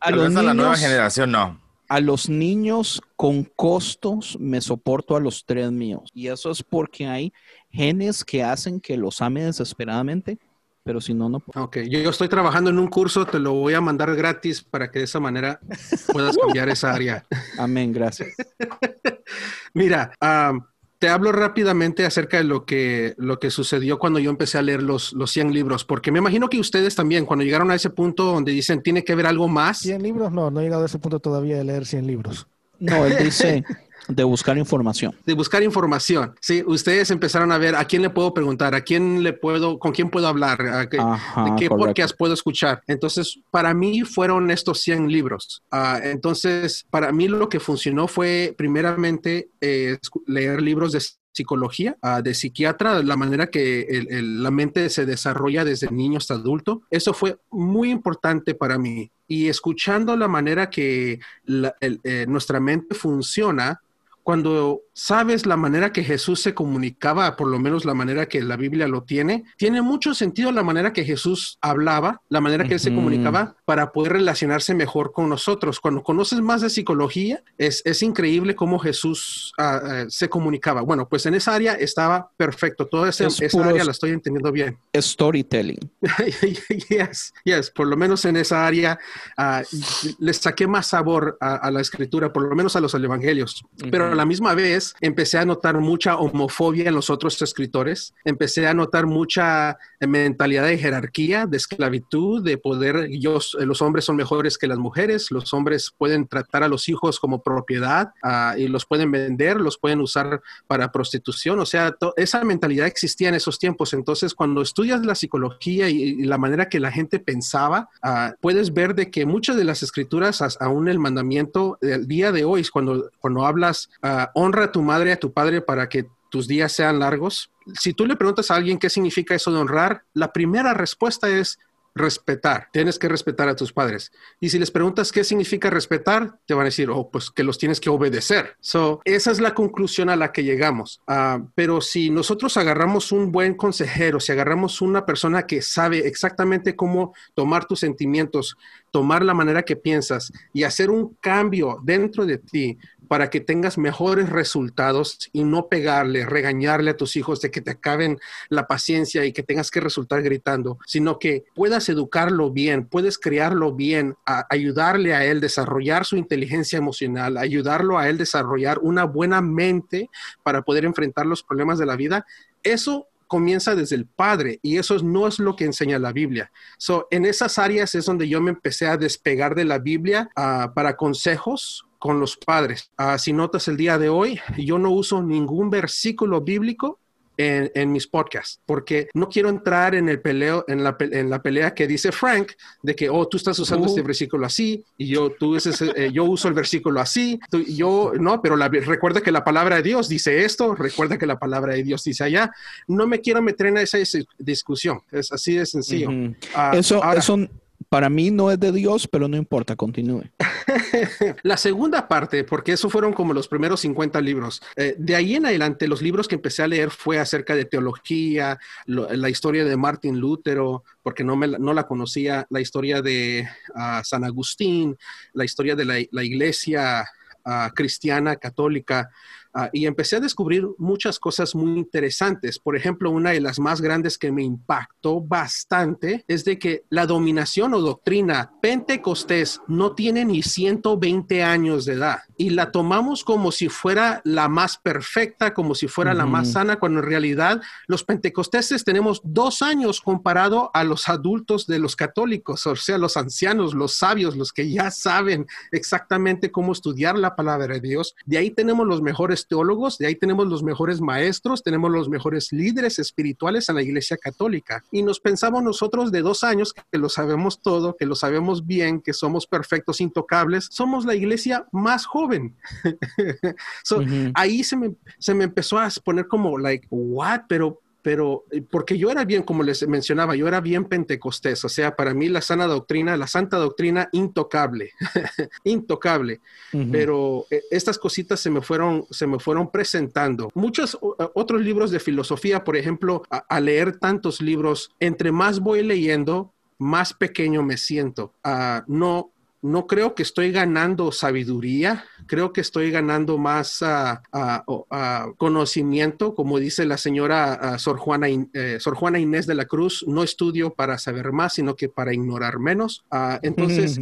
A los vez a la nueva niños- generación no. A los niños con costos me soporto a los tres míos. Y eso es porque hay genes que hacen que los ame desesperadamente, pero si no, no puedo. Ok, yo estoy trabajando en un curso, te lo voy a mandar gratis para que de esa manera puedas [laughs] cambiar esa área. Amén, gracias. [laughs] Mira, am, te hablo rápidamente acerca de lo que, lo que sucedió cuando yo empecé a leer los, los 100 libros, porque me imagino que ustedes también, cuando llegaron a ese punto donde dicen tiene que haber algo más, 100 libros, no, no he llegado a ese punto todavía de leer 100 libros. No, él dice [laughs] de buscar información. de buscar información, sí, ustedes empezaron a ver a quién le puedo preguntar, a quién le puedo, con quién puedo hablar, a qué, Ajá, de qué podcast puedo escuchar. Entonces, para mí fueron estos 100 libros. Ah, entonces, para mí lo que funcionó fue primeramente eh, leer libros de psicología, ah, de psiquiatra, la manera que el- el- la mente se desarrolla desde niño hasta adulto. Eso fue muy importante para mí. Y escuchando la manera que la- el- eh, nuestra mente funciona, cuando sabes la manera que Jesús se comunicaba, por lo menos la manera que la Biblia lo tiene, tiene mucho sentido la manera que Jesús hablaba, la manera que él se comunicaba para poder relacionarse mejor con nosotros. Cuando conoces más de psicología, es, es increíble cómo Jesús ah, ah, se comunicaba. Bueno, pues en esa área estaba perfecto. Toda esa, Es esa área la estoy entendiendo bien. [laughs] Storytelling. [laughs] yes, yes, por lo menos en esa área ah, les saqué más sabor a, a la escritura, por lo menos a los evangelios. Pero a la misma vez empecé a notar mucha homofobia en los otros escritores, empecé a notar mucha mentalidad de jerarquía, de esclavitud, de poder, ellos, los hombres son mejores que las mujeres, los hombres pueden tratar a los hijos como propiedad ah, y los pueden vender, los pueden usar para prostitución, o sea, esa mentalidad existía en esos tiempos, entonces cuando estudias la psicología y, la manera que la gente pensaba, ah, puedes ver de que muchas de las escrituras, aún el mandamiento del día de hoy, cuando, cuando hablas, ah, honra a tu madre, a tu padre para que tus días sean largos. Si tú le preguntas a alguien qué significa eso de honrar, la primera respuesta es respetar. Tienes que respetar a tus padres. Y si les preguntas qué significa respetar, te van a decir, oh, pues que los tienes que obedecer. So, esa es la conclusión a la que llegamos. Ah, pero si nosotros agarramos un buen consejero, si agarramos una persona que sabe exactamente cómo tomar tus sentimientos, tomar la manera que piensas y hacer un cambio dentro de ti para que tengas mejores resultados y no pegarle, regañarle a tus hijos de que te acaben la paciencia y que tengas que resultar gritando, sino que puedas educarlo bien, puedes criarlo bien, ayudarle a él desarrollar su inteligencia emocional, ayudarlo a él desarrollar una buena mente para poder enfrentar los problemas de la vida. Eso comienza desde el padre y eso no es lo que enseña la Biblia. So, en esas áreas es donde yo me empecé a despegar de la Biblia ah, para consejos con los padres. Ah, si notas el día de hoy, yo no uso ningún versículo bíblico en, mis podcasts, porque no quiero entrar en el peleo, en la, en la pelea que dice Frank, de que, oh, tú estás usando este uh. versículo así, y yo, tú eh, yo uso el versículo así, yo, no, pero recuerda que la palabra de Dios dice esto, recuerda que la palabra de Dios dice allá, no me quiero meter en esa discusión, es así de sencillo. Ah, eso, eso para mí no es de Dios, pero no importa, continúe. [laughs] la segunda parte, porque eso fueron como los primeros 50 libros. Eh, de ahí en adelante, los libros que empecé a leer fue acerca de teología, la historia de Martin Lutero, porque no, me, no la conocía, la historia de ah, San Agustín, la historia de la, iglesia ah, cristiana católica. Ah, y empecé a descubrir muchas cosas muy interesantes. Por ejemplo, una de las más grandes que me impactó bastante es de que la dominación o doctrina pentecostés no tiene ni 120 años de edad y la tomamos como si fuera la más perfecta, como si fuera la más sana, cuando en realidad los pentecosteses tenemos dos años comparado a los adultos de los católicos, o sea, los ancianos, los sabios, los que ya saben exactamente cómo estudiar la palabra de Dios. De ahí tenemos los mejores teólogos, de ahí tenemos los mejores maestros, tenemos los mejores líderes espirituales en la Iglesia Católica. Y nos pensamos nosotros de dos años que lo sabemos todo, que lo sabemos bien, que somos perfectos, intocables, somos la iglesia más joven. [laughs] Ahí se me, se me empezó a poner como, like, what? Pero pero eh, porque yo era bien, como les mencionaba, yo era bien pentecostés, o sea, para mí la sana doctrina, la santa doctrina, intocable, [laughs] intocable, pero eh, estas cositas se me fueron, se me fueron presentando. Muchos otros libros de filosofía, por ejemplo, a, leer tantos libros, entre más voy leyendo, más pequeño me siento. No, no creo que estoy ganando sabiduría, creo que estoy ganando más ah, ah, conocimiento, como dice la señora Sor, Juana, eh, Sor Juana Inés de la Cruz, no estudio para saber más, sino que para ignorar menos. entonces,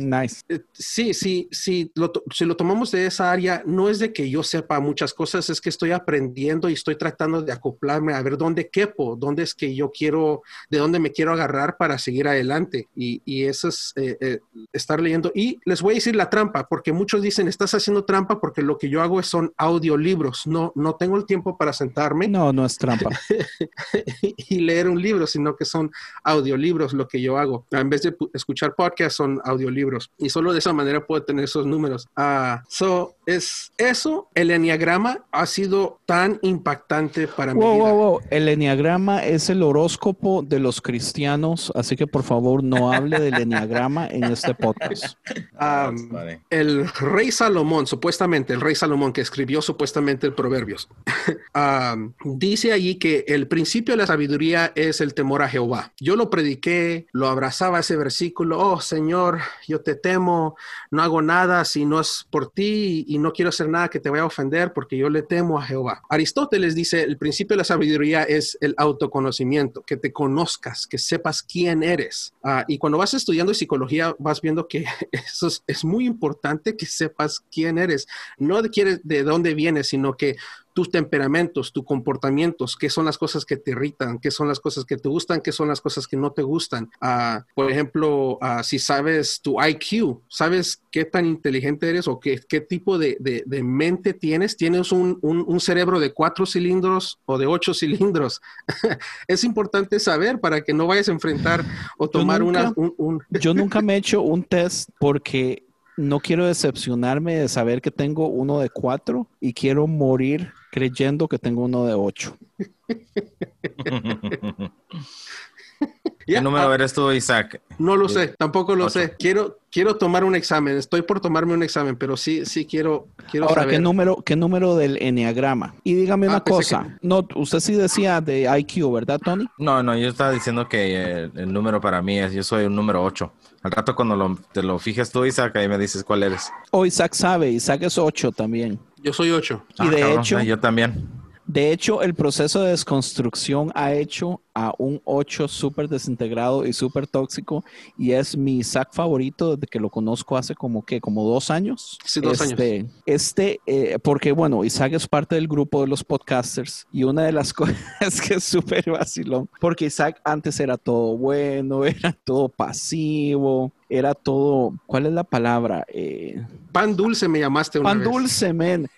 eh, sí, sí, sí, si lo tomamos de esa área, no es de que yo sepa muchas cosas, es que estoy aprendiendo y estoy tratando de acoplarme a ver dónde quepo, dónde es que yo quiero, de dónde me quiero agarrar para seguir adelante. Y, y eso es eh, estar leyendo. Y les voy a decir la trampa, porque muchos dicen, estás haciendo trampa porque lo que yo hago son audiolibros. No, no tengo el tiempo para sentarme. No, no es trampa. [laughs] y leer un libro, sino que son audiolibros lo que yo hago. En vez de escuchar podcasts, son audiolibros. Y solo de esa manera puedo tener esos números. Ah, so, es eso, el enneagrama ha sido tan impactante para mí. Wow, El enneagrama es el horóscopo de los cristianos, así que por favor no hable del enneagrama en este podcast. [laughs] el rey Salomón, supuestamente, el rey Salomón que escribió supuestamente el Proverbios, [laughs] dice allí que el principio de la sabiduría es el temor a Jehová. Yo lo prediqué, lo abrazaba ese versículo, oh Señor, yo te temo, no hago nada si no es por ti y no quiero hacer nada que te vaya a ofender porque yo le temo a Jehová. Aristóteles dice, el principio de la sabiduría es el autoconocimiento, que te conozcas, que sepas quién eres. Ah, y cuando vas estudiando psicología, vas viendo que [laughs] eso es, muy importante que sepas quién eres. No de, de dónde vienes, sino que tus temperamentos, tus comportamientos, qué son las cosas que te irritan, qué son las cosas que te gustan, qué son las cosas que no te gustan. Ah, por ejemplo, ah, si sabes tu IQ, sabes qué tan inteligente eres o qué, qué tipo de, de, mente tienes, tienes un, un, cerebro de cuatro cilindros o de ocho cilindros. [laughs] es importante saber para que no vayas a enfrentar o tomar una... Un, yo nunca me he hecho un test porque no quiero decepcionarme de saber que tengo uno de cuatro y quiero morir creyendo que tengo uno de ocho. [laughs] ¿Qué número eres tú, Isaac? No lo sé, tampoco lo sé. Quiero, quiero tomar un examen. Estoy por tomarme un examen, pero sí, sí quiero, quiero Ahora, ¿qué número, qué número del enneagrama? Y dígame una ah, cosa. No, usted sí decía de IQ, ¿verdad, Tony? No, no, yo estaba diciendo que el, número para mí es, yo soy un número 8. Al rato cuando te lo fijas tú, Isaac, ahí me dices cuál eres. O oh, Isaac sabe, Isaac es 8 también. Yo soy 8. Y de ah, hecho... Yo también. De hecho, el proceso de desconstrucción ha hecho a un 8 súper desintegrado y súper tóxico y es mi Isaac favorito desde que lo conozco hace como que, como dos años. Sí, dos este, años. Este, eh, porque bueno, Isaac es parte del grupo de los podcasters y una de las [laughs] cosas que es súper vacilón, porque Isaac antes era todo bueno, [laughs] era todo pasivo, era todo, ¿cuál es la palabra? Eh, pan dulce me llamaste una Pan dulce, men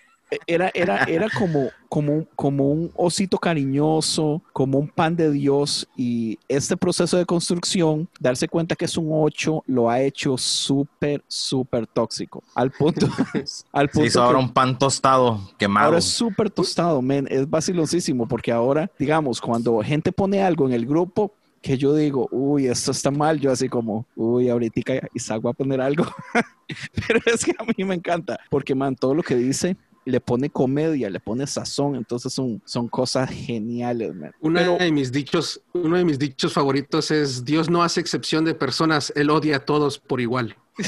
era, era, era como, como, como un osito cariñoso, como un pan de Dios. Y este proceso de construcción, darse cuenta que es un 8, lo ha hecho súper, súper tóxico. Al punto. [laughs] al punto hizo ahora un pan tostado quemado. Ahora es súper tostado, men. Es vacilosísimo porque ahora, digamos, cuando gente pone algo en el grupo, que yo digo, uy, esto está mal, yo así como, uy, ahorita Isaac va a poner algo. [laughs] Pero es que a mí me encanta, porque, man, todo lo que dice le pone comedia, le pone sazón, entonces son, son cosas geniales. Uno de mis dichos, uno de mis dichos favoritos es Dios no hace excepción de personas, él odia a todos por igual. [laughs]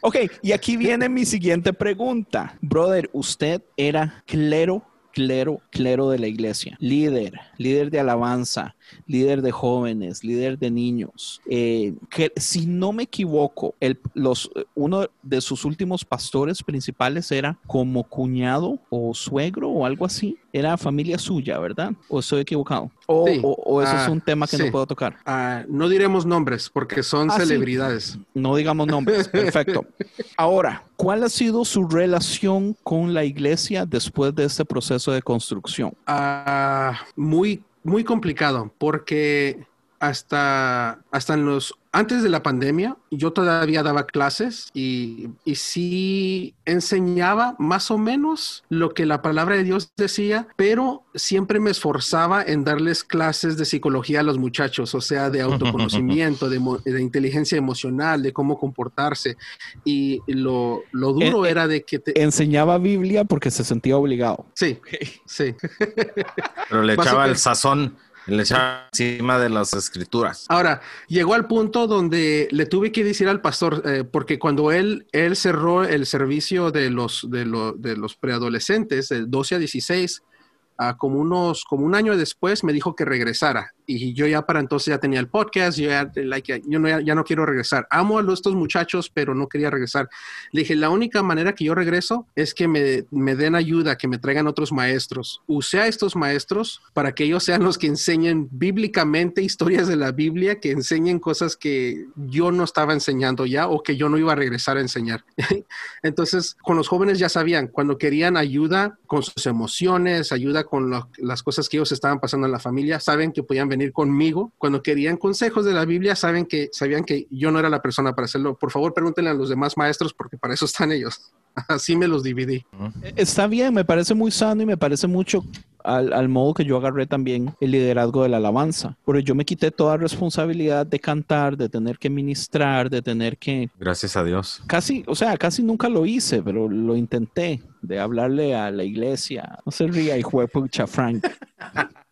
Ok, y aquí viene mi siguiente pregunta. Brother, ¿usted era clero clero, clero de la iglesia, líder, líder de alabanza, líder de jóvenes, líder de niños. Eh, que si no me equivoco, el, los, uno de sus últimos pastores principales era como cuñado o suegro o algo así. Era familia suya, ¿verdad? ¿O estoy equivocado? ¿O, eso es ah, un tema que no puedo tocar? Ah, no diremos nombres porque son ah, celebridades. No digamos nombres. [laughs] Perfecto. Ahora, ¿cuál ha sido su relación con la iglesia después de este proceso de construcción? muy muy complicado porque hasta, hasta en los antes de la pandemia, yo todavía daba clases y, y sí enseñaba más o menos lo que la palabra de Dios decía, pero siempre me esforzaba en darles clases de psicología a los muchachos, o sea, de autoconocimiento, de, de inteligencia emocional, de cómo comportarse. Y lo, lo duro era de que... Te... Enseñaba Biblia porque se sentía obligado. Sí, sí. [laughs] Pero le echaba el sazón le encima de las escrituras. Ahora, llegó al punto donde le tuve que decir al pastor, eh, porque cuando él, él cerró el servicio de los, de, de los preadolescentes, de 12 a 16, como unos, como un año después me dijo que regresara y yo ya para entonces ya tenía el podcast, yo ya, yo no, ya, no quiero regresar. Amo a estos muchachos, pero no quería regresar. Le dije, la única manera que yo regreso es que me, me den ayuda, que me traigan otros maestros. Usé a estos maestros para que ellos sean los que enseñen bíblicamente historias de la Biblia, que enseñen cosas que yo no estaba enseñando ya o que yo no iba a regresar a enseñar. [laughs] entonces, con los jóvenes ya sabían, cuando querían ayuda con sus emociones, ayuda con las cosas que ellos estaban pasando en la familia, saben que podían venir conmigo. Cuando querían consejos de la Biblia, saben que, sabían que yo no era la persona para hacerlo. Por favor, pregúntenle a los demás maestros porque para eso están ellos. [laughs] Así me los dividí. Está bien, me parece muy sano y me parece mucho al, modo que yo agarré también el liderazgo de la alabanza. Porque yo me quité toda responsabilidad de cantar, de tener que ministrar, de tener que... Gracias a Dios. Casi, o sea, casi nunca lo hice, pero lo intenté, de hablarle a la iglesia. No se ría, hijo de pucha, Frank. [laughs]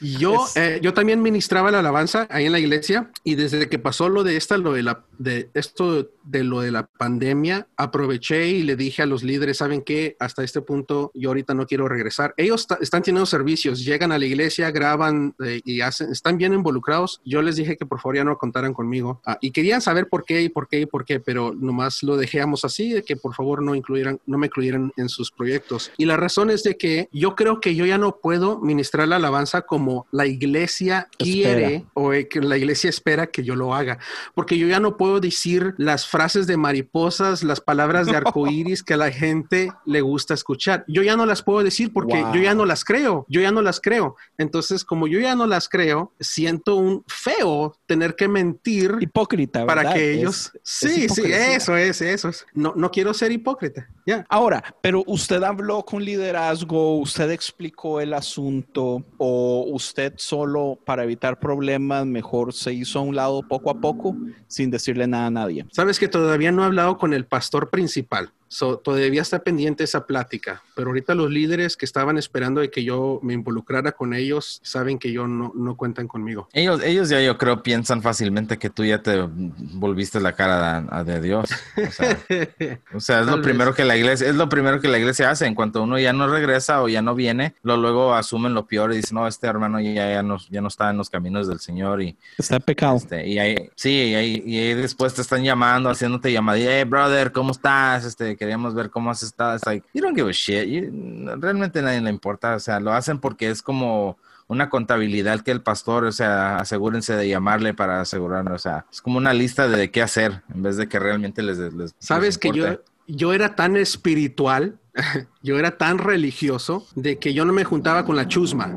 Yo, eh, yo también ministraba la alabanza ahí en la iglesia y desde que pasó lo de esta, lo de la de esto de lo de la pandemia, aproveché y le dije a los líderes, ¿saben qué? Hasta este punto yo ahorita no quiero regresar. Ellos están teniendo servicios, llegan a la iglesia, graban eh, y hacen, están bien involucrados. Yo les dije que por favor ya no contaran conmigo. Ah, y querían saber por qué y por qué y por qué, pero nomás lo dejamos así, de que por favor no incluyeran, no me incluyeran en sus proyectos. Y la razón es de que yo creo que yo ya no puedo ministrar la alabanza como la iglesia quiere o que la iglesia espera que yo lo haga, porque yo ya no puedo decir las frases de mariposas, las palabras de [laughs] arcoíris que a la gente le gusta escuchar. Yo ya no las puedo decir porque yo ya no las creo, yo ya no las creo. Entonces, como yo ya no las creo, siento un feo tener que mentir. Hipócrita, Para que ellos... sí, sí, eso es, eso es. No, no quiero ser hipócrita. Ya. Ahora, pero usted habló con liderazgo, usted explicó el asunto o usted solo para evitar problemas mejor se hizo a un lado poco a poco sin decirle nada a nadie. Sabes que todavía no he hablado con el pastor principal. Todavía está pendiente esa plática, pero ahorita los líderes que estaban esperando de que yo me involucrara con ellos saben que yo no, no cuentan conmigo. Ellos, ellos ya yo creo piensan fácilmente que tú ya te volviste la cara de, Dios. [laughs] O sea, es lo primero que la iglesia, es lo primero que la iglesia hace. En cuanto uno ya no regresa o ya no viene, lo, luego asumen lo peor y dicen, no, este hermano ya, ya, no, ya no está en los caminos del Señor y está pecado. Este, y ahí, sí, y ahí, y ahí después te están llamando, haciéndote llamadilla, hey brother, ¿cómo estás? Este, queríamos ver cómo has estado. It's like, you don't give a shit. realmente a nadie le importa. O sea, lo hacen porque es como una contabilidad que el pastor, o sea, asegúrense de llamarle para asegurarlo. O sea, es como una lista de qué hacer en vez de que realmente les. les Sabes que yo, yo era tan espiritual, [laughs] yo era tan religioso de que yo no me juntaba con la chusma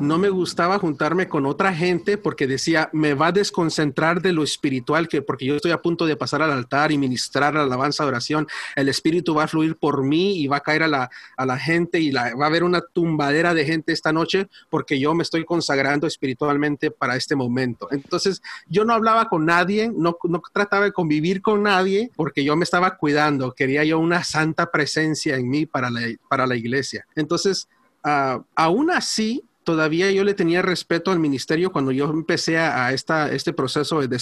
no me gustaba juntarme con otra gente porque decía, me va a desconcentrar de lo espiritual, que porque yo estoy a punto de pasar al altar y ministrar la alabanza de oración, el espíritu va a fluir por mí y va a caer a la, a la gente y va a haber una tumbadera de gente esta noche porque yo me estoy consagrando espiritualmente para este momento. Entonces, yo no hablaba con nadie, no, no trataba de convivir con nadie porque yo me estaba cuidando, quería yo una santa presencia en mí para la, para la iglesia. Entonces, uh, aún así, todavía yo le tenía respeto al ministerio cuando yo empecé a, esta, este proceso de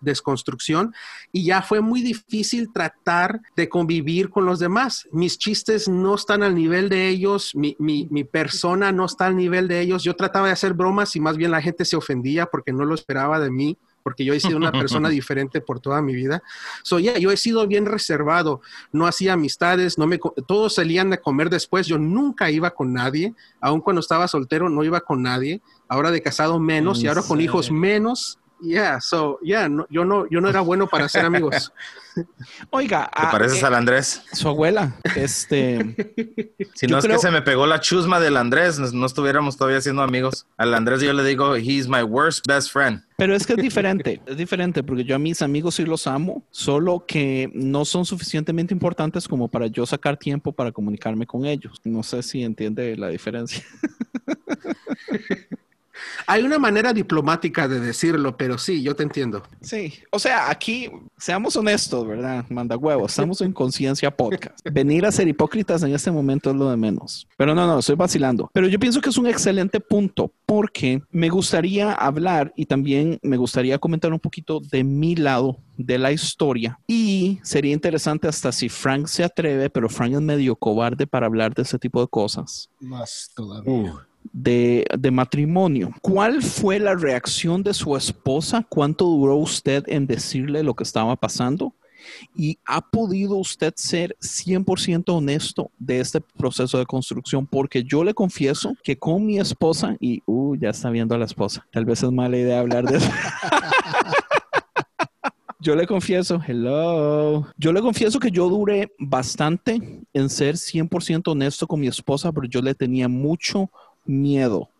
desconstrucción y ya fue muy difícil tratar de convivir con los demás. Mis chistes no están al nivel de ellos, mi, mi, mi persona no está al nivel de ellos. Yo trataba de hacer bromas y más bien la gente se ofendía porque no lo esperaba de mí porque yo he sido una persona [laughs] diferente por toda mi vida. So, yeah, yo he sido bien reservado, no hacía amistades, no me, todos salían a comer después, yo nunca iba con nadie, aun cuando estaba soltero no iba con nadie, ahora de casado menos y ahora con hijos menos. Yeah, so, yeah, yo no, yo no era bueno para ser amigos. [laughs] Oiga, ¿te pareces al Andrés? Su abuela, este. [laughs] si no es que se me pegó la chusma del Andrés, no, estuviéramos todavía siendo amigos. Al Andrés yo le digo, he's my worst best friend. Pero es que es diferente, es diferente porque yo a mis amigos sí los amo, solo que no son suficientemente importantes como para yo sacar tiempo para comunicarme con ellos. No sé si entiende la diferencia. [laughs] Hay una manera diplomática de decirlo, pero sí, yo te entiendo. Sí, o sea, aquí seamos honestos, ¿verdad? Manda huevos, estamos en Conciencia Podcast. Venir a ser hipócritas en este momento es lo de menos. Pero no, no, estoy vacilando. Pero yo pienso que es un excelente punto porque me gustaría hablar y también me gustaría comentar un poquito de mi lado de la historia y sería interesante hasta si Frank se atreve, pero Frank es medio cobarde para hablar de ese tipo de cosas. Más todavía de, matrimonio. ¿Cuál fue la reacción de su esposa? ¿Cuánto duró usted en decirle lo que estaba pasando? ¿Y ha podido usted ser 100% honesto de este proceso de construcción? Porque yo le confieso que con mi esposa, y uh, ya está viendo a la esposa, tal vez es mala idea hablar de eso. [laughs] yo le confieso, hello, yo le confieso que yo duré bastante en ser 100% honesto con mi esposa, pero yo le tenía mucho miedo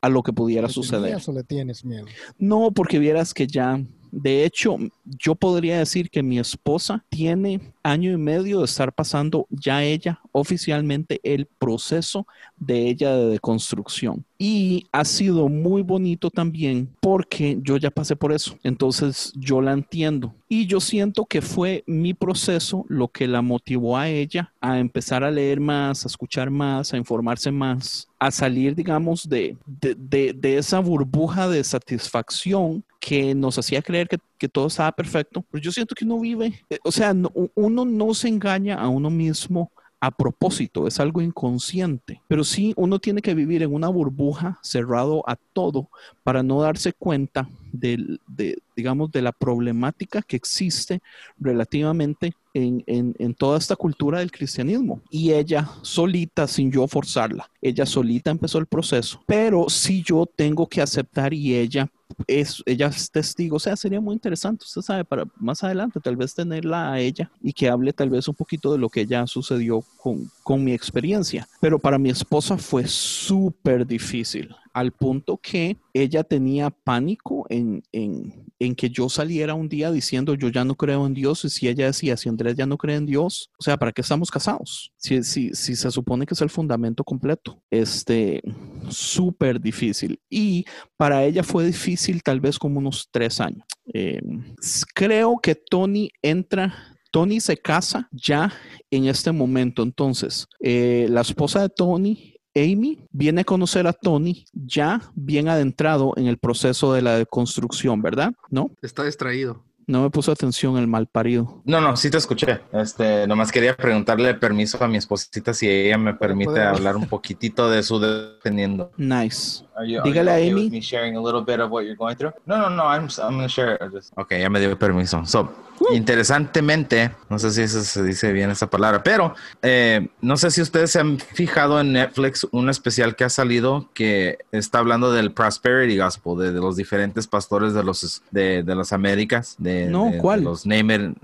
a lo que pudiera suceder. ¿O le tienes miedo? No, porque vieras que ya, de hecho, yo podría decir que mi esposa tiene año y medio de estar pasando ya ella oficialmente el proceso de ella de deconstrucción. Y ha sido muy bonito también porque yo ya pasé por eso. Entonces yo la entiendo. Y yo siento que fue mi proceso lo que la motivó a ella a empezar a leer más, a escuchar más, a informarse más, a salir, digamos, de, de, de, de esa burbuja de satisfacción que nos hacía creer que, todo estaba perfecto, pero yo siento que uno vive, eh, o sea, no- uno no se engaña a uno mismo a propósito, es algo inconsciente, pero sí uno tiene que vivir en una burbuja cerrado a todo para no darse cuenta del- de, digamos, de la problemática que existe relativamente en, en- en toda esta cultura del cristianismo. Y ella solita, sin yo forzarla, ella solita empezó el proceso, pero sí yo tengo que aceptar y ella es, ella es testigo, o sea, sería muy interesante, usted sabe, para más adelante tal vez tenerla a ella y que hable tal vez un poquito de lo que ya sucedió con, con mi experiencia. Pero para mi esposa fue súper difícil, al punto que ella tenía pánico en, en, en que yo saliera un día diciendo yo ya no creo en Dios y si ella decía si Andrés ya no cree en Dios, o sea, ¿para qué estamos casados? Si, si, si se supone que es el fundamento completo, este, súper difícil. Y para ella fue difícil tal vez como unos tres años. S- creo que Tony entra, Tony se casa ya en este momento. Entonces, eh, la esposa de Tony, Amy, viene a conocer a Tony ya bien adentrado en el proceso de la construcción, ¿verdad? ¿No? Está distraído. No me puso atención el mal parido. No, no, sí te escuché. Este, nomás quería preguntarle permiso a mi esposita si ella me permite puede- hablar un poquitito de su dependiendo. Nice. Are you, Dígale a Amy. with me sharing a little bit of what you're going through? No, no, no, I'm, I'm gonna share. it. Just- Okay, ya me dio permiso. So, interesantemente, no sé si eso se dice bien esa palabra, pero eh, no sé si ustedes se han fijado en Netflix un especial que ha salido que está hablando del Prosperity Gospel, de, de los diferentes pastores de los de, de las Américas, de, No, de- de ¿cuál? los it-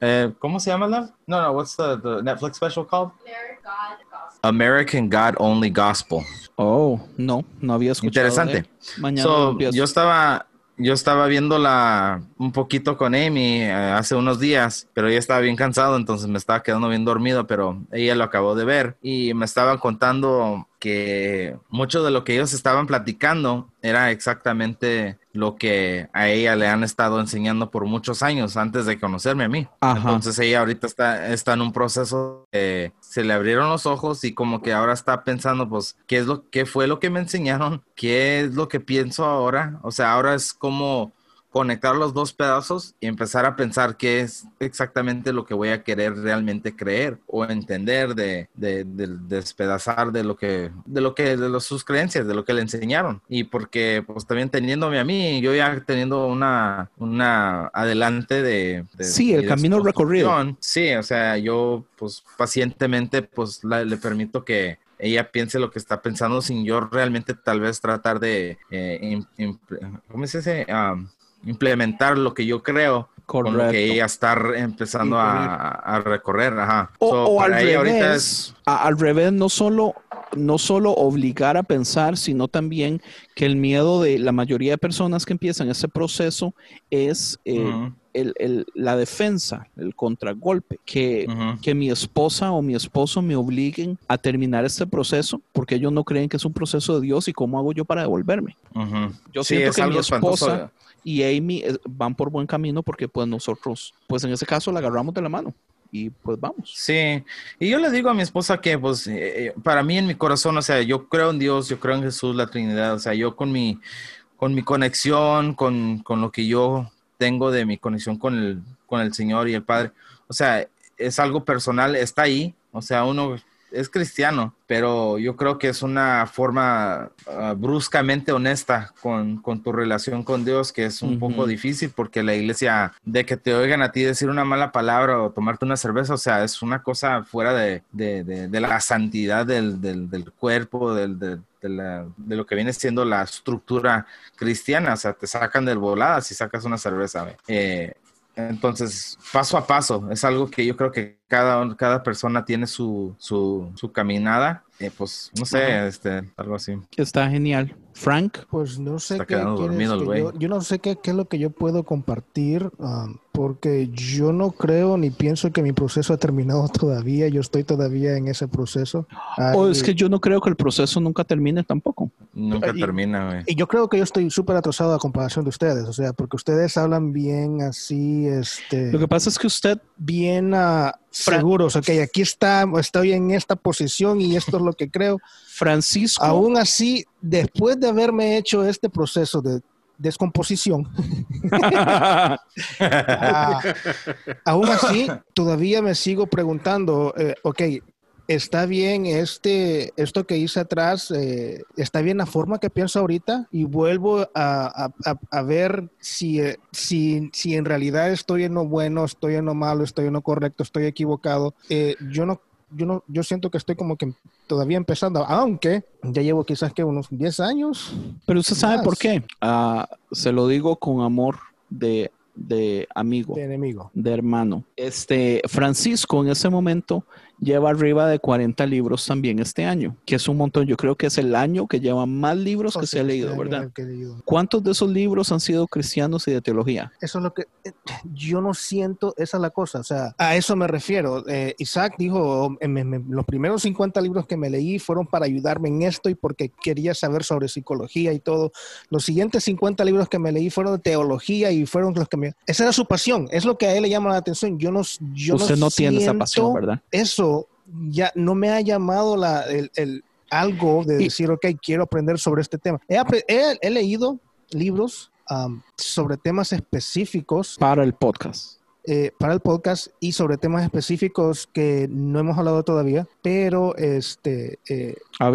eh, ¿Cómo se llama la? No, no, what's the, the Netflix special called? American God Only Gospel. Oh, no, no había escuchado. Interesante. Mañana So, yo estaba yo estaba viéndola un poquito con Amy eh, hace unos días, pero ella estaba bien cansado, entonces me estaba quedando bien dormido, pero ella lo acabó de ver y me estaba contando que mucho de lo que ellos estaban platicando era exactamente lo que a ella le han estado enseñando por muchos años antes de conocerme a mí. Ajá. Entonces ella ahorita está, está en un proceso de se le abrieron los ojos y como que ahora está pensando, pues, ¿qué es lo que fue lo que me enseñaron? ¿Qué es lo que pienso ahora? O sea, ahora es como conectar los dos pedazos y empezar a pensar qué es exactamente lo que voy a querer realmente creer o entender de, de, de- despedazar de lo que de lo que de los- sus creencias de lo que le enseñaron y porque pues también teniéndome a mí yo ya teniendo una una adelante de, Sí, el camino recorrido. sí o sea yo pues pacientemente pues la- le permito que ella piense lo que está pensando sin yo realmente tal vez tratar de eh, ¿cómo se dice? Um, implementar lo que yo creo con lo que ella está empezando a, a recorrer. Ajá. O, So, o al revés, es- a- al revés, no solo, no solo obligar a pensar, sino también que el miedo de la mayoría de personas que empiezan ese proceso es eh, el- el- la defensa, el contragolpe, que, que mi esposa o mi esposo me obliguen a terminar este proceso porque ellos no creen que es un proceso de Dios y cómo hago yo para devolverme. Yo Sí, siento es que mi algo espantoso. Y Amy eh, van por buen camino porque pues nosotros, pues en ese caso la agarramos de la mano y pues vamos. Sí, y yo le digo a mi esposa que, pues, eh, eh, para mí en mi corazón, o sea, yo creo en Dios, yo creo en Jesús, la Trinidad, o sea, yo con mi, con mi conexión, con, con lo que yo tengo de mi conexión con el, con el Señor y el Padre, o sea, es algo personal, está ahí, o sea, uno es cristiano, pero yo creo que es una forma ah, bruscamente honesta con, con tu relación con Dios, que es un poco difícil porque la iglesia, de que te oigan a ti decir una mala palabra o tomarte una cerveza, o sea, es una cosa fuera de, de- de- de la santidad del, del- del cuerpo, del, del- de, la- de lo que viene siendo la estructura cristiana, o sea, te sacan del volada si sacas una cerveza. Eh, entonces, paso a paso, es algo que yo creo que cada, cada persona tiene su, su, su caminada. eh, pues, no sé, este, algo así. Está genial. Frank, Pues no sé Está qué dormido el que güey. yo, yo no sé qué, qué es lo que yo puedo compartir, um, porque yo no creo ni pienso que mi proceso ha terminado [laughs] todavía. Yo estoy todavía en ese proceso. o es que yo no creo que el proceso nunca termine tampoco. Nunca Y- termina, güey. Y yo creo que yo estoy súper atrasado a comparación de ustedes, o sea, porque ustedes hablan bien así, este, Lo que pasa es que usted, bien Fra- seguros, ok, aquí está, estoy en esta posición y esto es lo que creo. [laughs] Francisco, Aún así, después de haberme hecho este proceso de descomposición. [laughs] Ah, aún así, todavía me sigo preguntando, eh, ok, está bien este, esto que hice atrás, eh, está bien la forma que pienso ahorita y vuelvo a, ver si, eh, si, si, en realidad estoy en lo bueno, estoy en lo malo, estoy en lo correcto, estoy equivocado. yo no yo no, yo siento que estoy como que todavía empezando, aunque ya llevo quizás que unos 10 años. Pero usted sabe por qué. Ah, se lo digo con amor de, de amigo. De enemigo. De hermano. Este, Francisco en ese momento lleva arriba de 40 libros también este año, que es un montón. Yo creo que es el año que lleva más libros que se ha leído, ¿verdad? ¿Cuántos de esos libros han sido cristianos y de teología? Eso es lo que eh, yo no siento, esa es la cosa, o sea, a eso me refiero. Eh, Isaac dijo, los primeros 50 libros que me leí fueron para ayudarme en esto y porque quería saber sobre psicología y todo. Los siguientes 50 libros que me leí fueron de teología y fueron los que me... Esa era su pasión, es lo que a él le llama la atención. Yo no... Yo Usted no, tiene esa pasión, ¿verdad? Eso ya no me ha llamado la, el, algo de decir, ok, quiero aprender sobre este tema. He, leído libros sobre temas específicos. Para el podcast. Eh, para el podcast y sobre temas específicos que no hemos hablado todavía, pero este eh,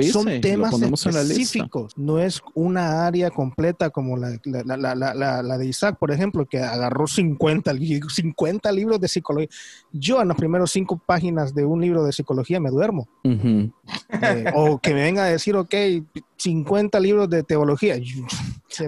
son temas específicos. No es una área completa como la, la, de Isaac, por ejemplo, que agarró 50, 50 libros de psicología. Yo en las primeras cinco páginas de un libro de psicología me duermo. Eh, o que me venga a decir, ok, 50 libros de teología.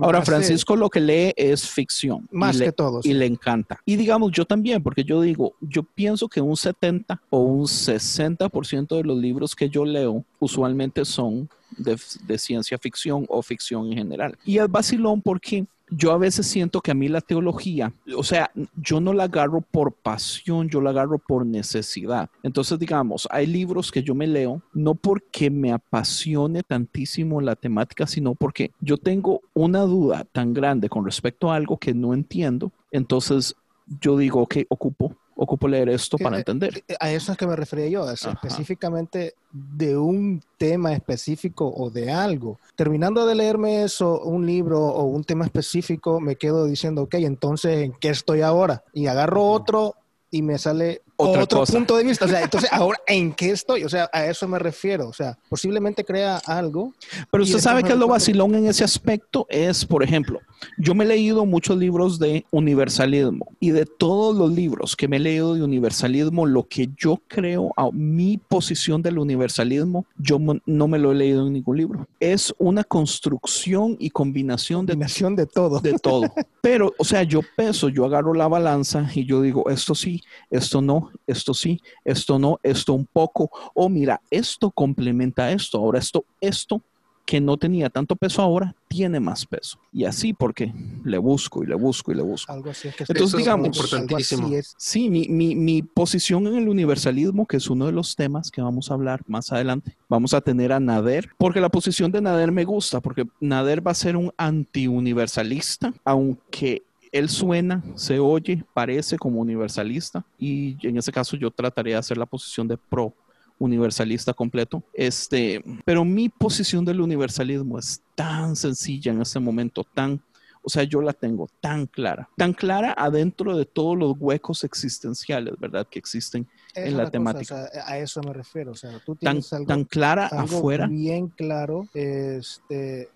Ahora, Francisco lo que lee es ficción. Más que todo. Y le encanta. Y digamos, yo también, porque yo digo, yo pienso que un 70 o un 60% de los libros que yo leo usualmente son de, de, ciencia ficción o ficción en general. Y es vacilón porque yo a veces siento que a mí la teología, o sea, yo no la agarro por pasión, yo la agarro por necesidad. Entonces, digamos, hay libros que yo me leo no porque me apasione tantísimo la temática, sino porque yo tengo una duda tan grande con respecto a algo que no entiendo. Entonces, yo digo que ocupo ocupo leer esto para entender. A eso es que me refería yo, específicamente de un tema específico o de algo. Terminando de leerme eso, un libro o un tema específico, me quedo diciendo, ok, entonces, ¿en qué estoy ahora? Y agarro otro y me sale otro punto de vista. O sea, entonces, [laughs] ahora, ¿en qué estoy? O sea, a eso me refiero. O sea, posiblemente crea algo. Pero usted sabe que lo vacilón en ese aspecto es, por ejemplo, yo me he leído muchos libros de universalismo y de todos los libros que me he leído de universalismo, lo que yo creo, a mi posición del universalismo, yo no me lo he leído en ningún libro. Es una construcción y combinación de, combinación de todo. De todo. [laughs] Pero, o sea, yo peso, yo agarro la balanza y yo digo, esto sí, esto no, esto sí, esto no, esto un poco. O mira, esto complementa esto. Ahora esto, esto que no tenía tanto peso ahora, tiene más peso. Y así porque le busco y le busco y le busco. Algo así es que Entonces, digamos, importantísimo. sí, mi, mi, mi, posición en el universalismo, que es uno de los temas que vamos a hablar más adelante, vamos a tener a Nader, porque la posición de Nader me gusta, porque Nader va a ser un anti-universalista, aunque él suena, se oye, parece como universalista y en ese caso yo trataré de hacer la posición de pro universalista completo. Este, pero mi posición del universalismo es tan sencilla en ese momento, tan, o sea, yo la tengo tan clara, tan clara adentro de todos los huecos existenciales, ¿verdad? Que existen en la, temática. a eso me refiero, o sea, tú tienes tan, algo, tan clara afuera. Bien claro, este,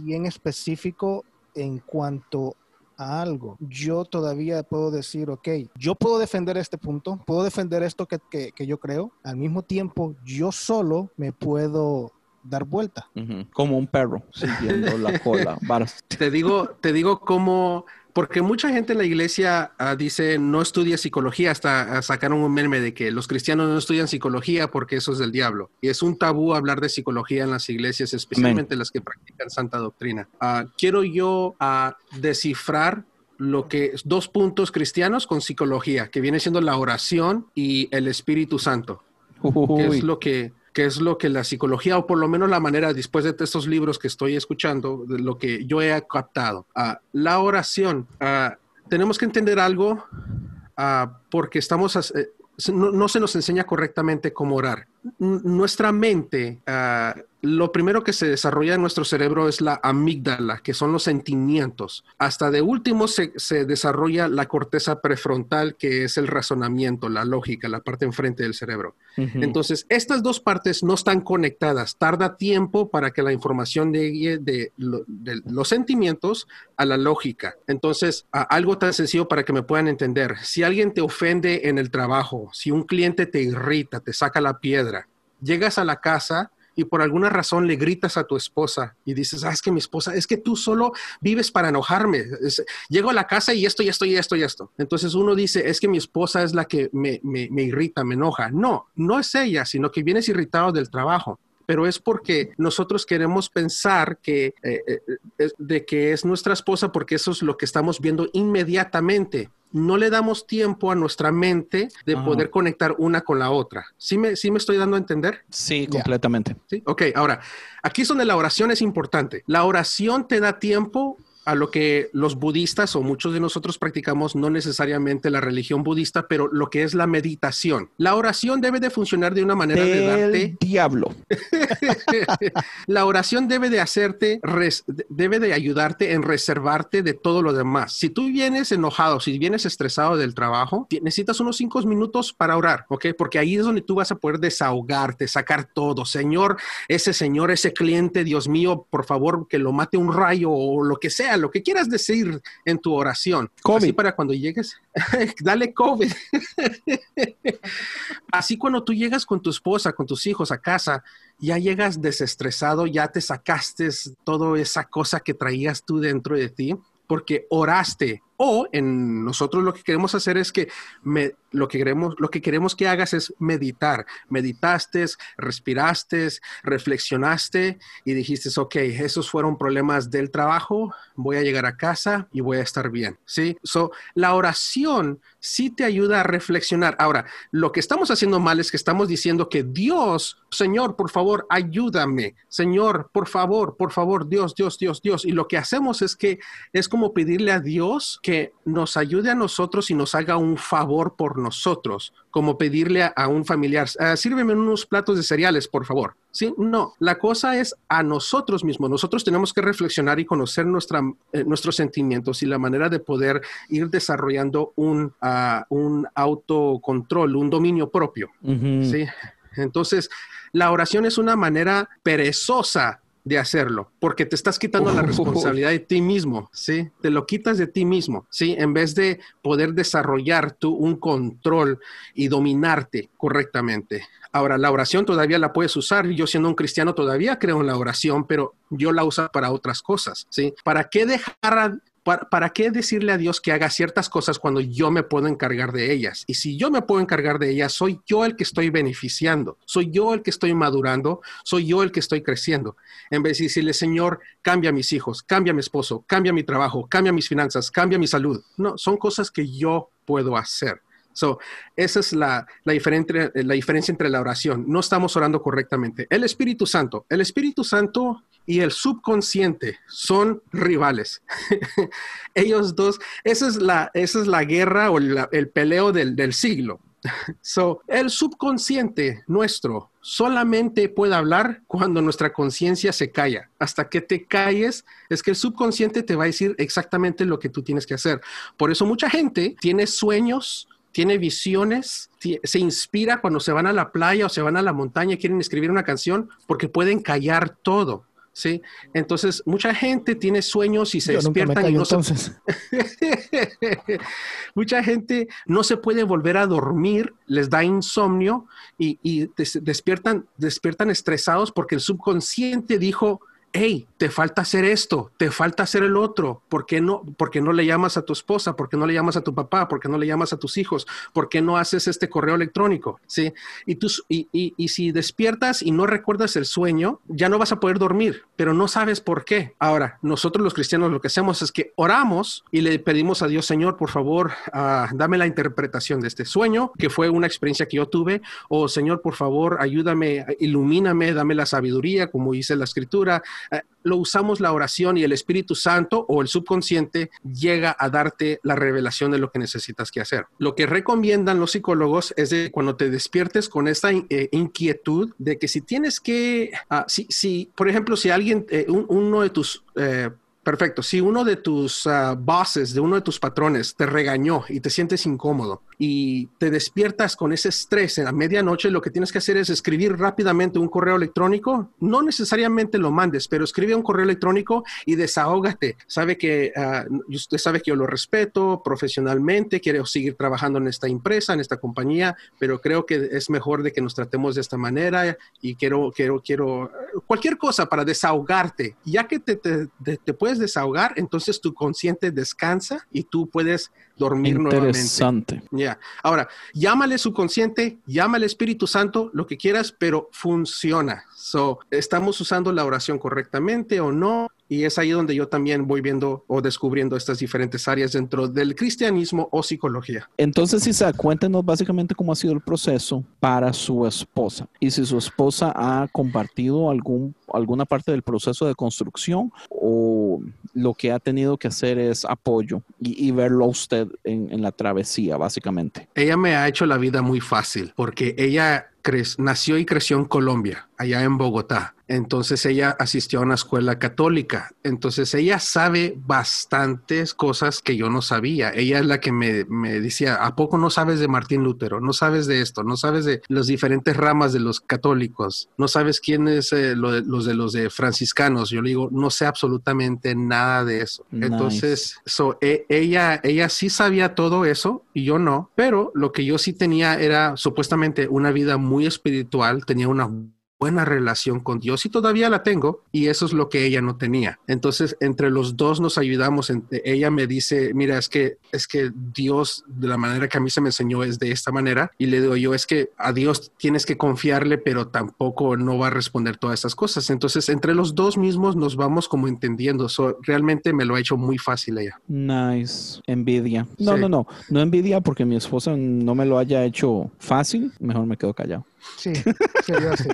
bien específico en cuanto algo. Yo todavía puedo decir, ok, yo puedo defender este punto, puedo defender esto que, que, yo creo, al mismo tiempo yo solo me puedo dar vuelta. Como un perro siguiendo la cola. [laughs] Te digo, te digo cómo porque mucha gente en la iglesia ah, dice no estudia psicología, hasta ah, sacaron un meme de que los cristianos no estudian psicología porque eso es del diablo. Y es un tabú hablar de psicología en las iglesias, especialmente las que practican santa doctrina. Ah, quiero yo descifrar lo que dos puntos cristianos con psicología, que viene siendo la oración y el Espíritu Santo. Que es lo que que es lo que la psicología, o por lo menos la manera, después de estos libros que estoy escuchando, de lo que yo he captado. Uh, la oración, uh, tenemos que entender algo uh, porque estamos, no, no, se nos enseña correctamente cómo orar. Nuestra mente, uh, lo primero que se desarrolla en nuestro cerebro es la amígdala, que son los sentimientos. Hasta de último se, se, desarrolla la corteza prefrontal, que es el razonamiento, la lógica, la parte enfrente del cerebro. Uh -huh. Entonces, estas dos partes no están conectadas. Tarda tiempo para que la información llegue de, lo, de los sentimientos a la lógica. Entonces, a algo tan sencillo para que me puedan entender. Si alguien te ofende en el trabajo, si un cliente te irrita, te saca la piedra, llegas a la casa y por alguna razón le gritas a tu esposa y dices, ah, es que mi esposa, es que tú solo vives para enojarme. Llego a la casa y esto y esto y esto y esto. Entonces uno dice, es que mi esposa es la que me, me, me irrita, me enoja. No, no es ella, sino que vienes irritado del trabajo pero es porque nosotros queremos pensar que, eh, eh, de que es nuestra esposa porque eso es lo que estamos viendo inmediatamente. No le damos tiempo a nuestra mente de Ajá. poder conectar una con la otra. ¿Sí me, ¿Sí me estoy dando a entender? Sí, completamente. ¿Sí? Ok, ahora, aquí es donde la oración es importante. La oración te da tiempo a lo que los budistas o muchos de nosotros practicamos, no necesariamente la religión budista, pero lo que es la meditación. La oración debe de funcionar de una manera Del de darte... diablo. [laughs] la oración debe de hacerte, res, debe de ayudarte en reservarte de todo lo demás. Si tú vienes enojado, si vienes estresado del trabajo, necesitas unos cinco minutos para orar, ¿ok? Porque ahí es donde tú vas a poder desahogarte, sacar todo. Señor, ese señor, ese cliente, Dios mío, por favor, que lo mate un rayo o lo que sea, lo que quieras decir en tu oración. COVID. Así para cuando llegues, [laughs] dale COVID. [laughs] Así cuando tú llegas con tu esposa, con tus hijos a casa, ya llegas desestresado, ya te sacaste toda esa cosa que traías tú dentro de ti, porque oraste. O en nosotros lo que queremos hacer es que me, lo, que queremos, lo que queremos que hagas es meditar. Meditaste, respiraste, reflexionaste y dijiste, ok, esos fueron problemas del trabajo, voy a llegar a casa y voy a estar bien. ¿sí? So, la oración sí te ayuda a reflexionar. Ahora, lo que estamos haciendo mal es que estamos diciendo que Dios, Señor, por favor, ayúdame. Señor, por favor, por favor, Dios, Dios, Dios, Dios. Y lo que hacemos es que es como pedirle a Dios que nos ayude a nosotros y nos haga un favor por nosotros, como pedirle a, a un familiar, uh, sírveme unos platos de cereales, por favor. ¿Sí? No, la cosa es a nosotros mismos. Nosotros tenemos que reflexionar y conocer nuestra, eh, nuestros sentimientos y la manera de poder ir desarrollando un, uh, un autocontrol, un dominio propio. Uh -huh. ¿sí? Entonces, la oración es una manera perezosa de hacerlo, porque te estás quitando la responsabilidad de ti mismo, ¿sí? Te lo quitas de ti mismo, ¿sí? En vez de poder desarrollar tú un control y dominarte correctamente. Ahora, la oración todavía la puedes usar. Yo siendo un cristiano todavía creo en la oración, pero yo la uso para otras cosas, ¿sí? ¿Para qué dejar ¿Para, ¿Para, qué decirle a Dios que haga ciertas cosas cuando yo me puedo encargar de ellas? Y si yo me puedo encargar de ellas, soy yo el que estoy beneficiando, soy yo el que estoy madurando, soy yo el que estoy creciendo. En vez de decirle, Señor, cambia a mis hijos, cambia a mi esposo, cambia mi trabajo, cambia mis finanzas, cambia mi salud. No, son cosas que yo puedo hacer. So, esa es la, la, diferente, la diferencia entre la oración. No estamos orando correctamente. El Espíritu Santo, el Espíritu Santo y el subconsciente son rivales. [laughs] Ellos dos, esa es la, esa es la guerra o la, el peleo del, del siglo. [laughs] So, el subconsciente nuestro solamente puede hablar cuando nuestra conciencia se calla. Hasta que te calles, es que el subconsciente te va a decir exactamente lo que tú tienes que hacer. Por eso mucha gente tiene sueños, tiene visiones, se inspira cuando se van a la playa o se van a la montaña y quieren escribir una canción porque pueden callar todo. ¿sí? Entonces, mucha gente tiene sueños y se Yo despiertan y no entonces. se... [laughs] mucha gente no se puede volver a dormir, les da insomnio y, y des despiertan, despiertan estresados porque el subconsciente dijo, hey, te falta hacer esto, te falta hacer el otro, ¿por qué no, por qué no le llamas a tu esposa? ¿Por qué no le llamas a tu papá? ¿Por qué no le llamas a tus hijos? ¿Por qué no haces este correo electrónico? ¿Sí? Y, tú, y, y, y si despiertas y no recuerdas el sueño, ya no vas a poder dormir, pero no sabes por qué. Ahora, nosotros los cristianos lo que hacemos es que oramos y le pedimos a Dios, Señor, por favor, uh, dame la interpretación de este sueño, que fue una experiencia que yo tuve, o Señor, por favor, ayúdame, ilumíname, dame la sabiduría, como dice la escritura, lo usamos la oración y el Espíritu Santo o el subconsciente llega a darte la revelación de lo que necesitas que hacer. Lo que recomiendan los psicólogos es de cuando te despiertes con esta eh, inquietud de que si tienes que, ah, si, si, por ejemplo, si alguien, eh, uno de tus eh, Perfecto. Si uno de tus uh, bosses, de uno de tus patrones, te regañó y te sientes incómodo y te despiertas con ese estrés en la medianoche, lo que tienes que hacer es escribir rápidamente un correo electrónico. No necesariamente lo mandes, pero escribe un correo electrónico y desahógate. Sabe que uh, usted sabe que yo lo respeto profesionalmente, quiero seguir trabajando en esta empresa, en esta compañía, pero creo que es mejor de que nos tratemos de esta manera y quiero, quiero, quiero cualquier cosa para desahogarte. Ya que te, te, te puedes desahogar, entonces tu consciente descansa y tú puedes dormir Interesante. nuevamente. Ya. Ahora, llámale subconsciente, llámale Espíritu Santo, lo que quieras, pero funciona. So, ¿estamos usando la oración correctamente o no? Y es ahí donde yo también voy viendo o descubriendo estas diferentes áreas dentro del cristianismo o psicología. Entonces, Isa, cuéntenos básicamente cómo ha sido el proceso para su esposa y si su esposa ha compartido algún, alguna parte del proceso de construcción o lo que ha tenido que hacer es apoyo y, y verlo a usted en, en la travesía, básicamente. Ella me ha hecho la vida muy fácil porque ella nació y creció en Colombia, allá en Bogotá. Entonces ella asistió a una escuela católica. Entonces ella sabe bastantes cosas que yo no sabía. Ella es la que me, me decía, ¿a poco no sabes de Martín Lutero? ¿No sabes de esto? ¿No sabes de las diferentes ramas de los católicos? ¿No sabes quién es eh, lo de, los de los de franciscanos? Yo le digo, no sé absolutamente nada de eso. Nice. Entonces, so, e, ella, ella sí sabía todo eso y yo no, pero lo que yo sí tenía era supuestamente una vida muy espiritual, tenía una buena relación con Dios y todavía la tengo y eso es lo que ella no tenía. Entonces, entre los dos nos ayudamos. Ella me dice, mira, es que es que Dios de la manera que a mí se me enseñó es de esta manera y le digo yo, es que a Dios tienes que confiarle, pero tampoco no va a responder todas estas cosas. Entonces, entre los dos mismos nos vamos como entendiendo. So, realmente me lo ha hecho muy fácil ella. Nice. Envidia. No, Sí. no, no. No envidia porque mi esposa no me lo haya hecho fácil. Mejor me quedo callado. Sí, sería así.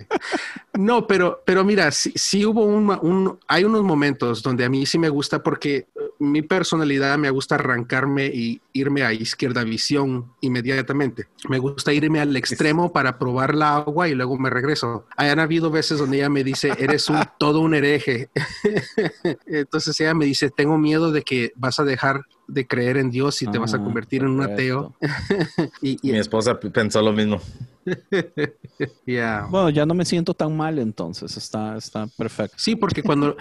No, pero, pero mira, sí, sí hubo un, hay unos momentos donde a mí sí me gusta porque mi personalidad me gusta arrancarme y irme a izquierda visión inmediatamente. Me gusta irme al extremo para probar la agua y luego me regreso. Han habido veces donde ella me dice, eres un, todo un hereje. [laughs] Entonces ella me dice, tengo miedo de que vas a dejar de creer en Dios y te vas a Ah, convertir en un ateo. [laughs] Y, y- Mi esposa pensó lo mismo. [laughs] yeah. Bueno, ya no me siento tan mal entonces. Está, está perfecto. Sí, porque cuando,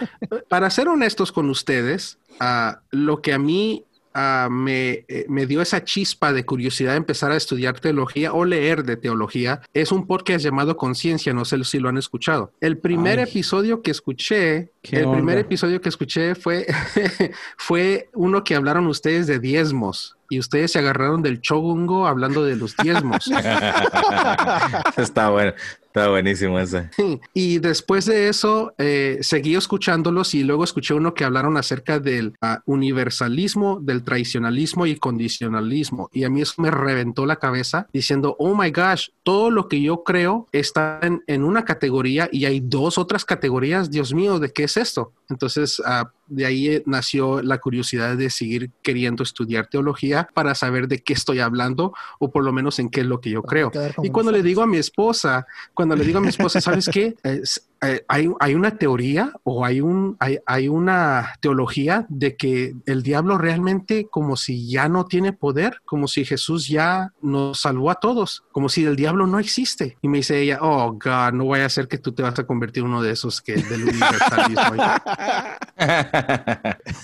para ser honestos con ustedes, ah, lo que a mí ah, me, eh, me dio esa chispa de curiosidad de empezar a estudiar teología o leer de teología es un podcast llamado Conciencia, no sé si lo han escuchado. El primer Ay. episodio que escuché, ¿Qué el primer episodio que escuché fue, [laughs] fue uno que hablaron ustedes de diezmos. Y ustedes se agarraron del chogungo hablando de los diezmos. [laughs] está bueno, está buenísimo ese. Y después de eso, eh, seguí escuchándolos y luego escuché uno que hablaron acerca del ah, universalismo, del tradicionalismo y condicionalismo. Y a mí eso me reventó la cabeza diciendo, oh my gosh, todo lo que yo creo está en, en una categoría y hay dos otras categorías. Dios mío, ¿de qué es esto? Entonces, ah, de ahí eh, nació la curiosidad de seguir queriendo estudiar teología para saber de qué estoy hablando o por lo menos en qué es lo que yo creo. Y cuando le digo a mi esposa, cuando le digo a mi esposa, [laughs] ¿sabes qué? Es- eh, hay, hay una teoría o hay, un, hay, una teología de que el diablo realmente como si ya no tiene poder, como si Jesús ya nos salvó a todos, como si el diablo no existe. Y me dice ella, oh, God, no vaya a ser que tú te vas a convertir en uno de esos que del universalismo. [laughs]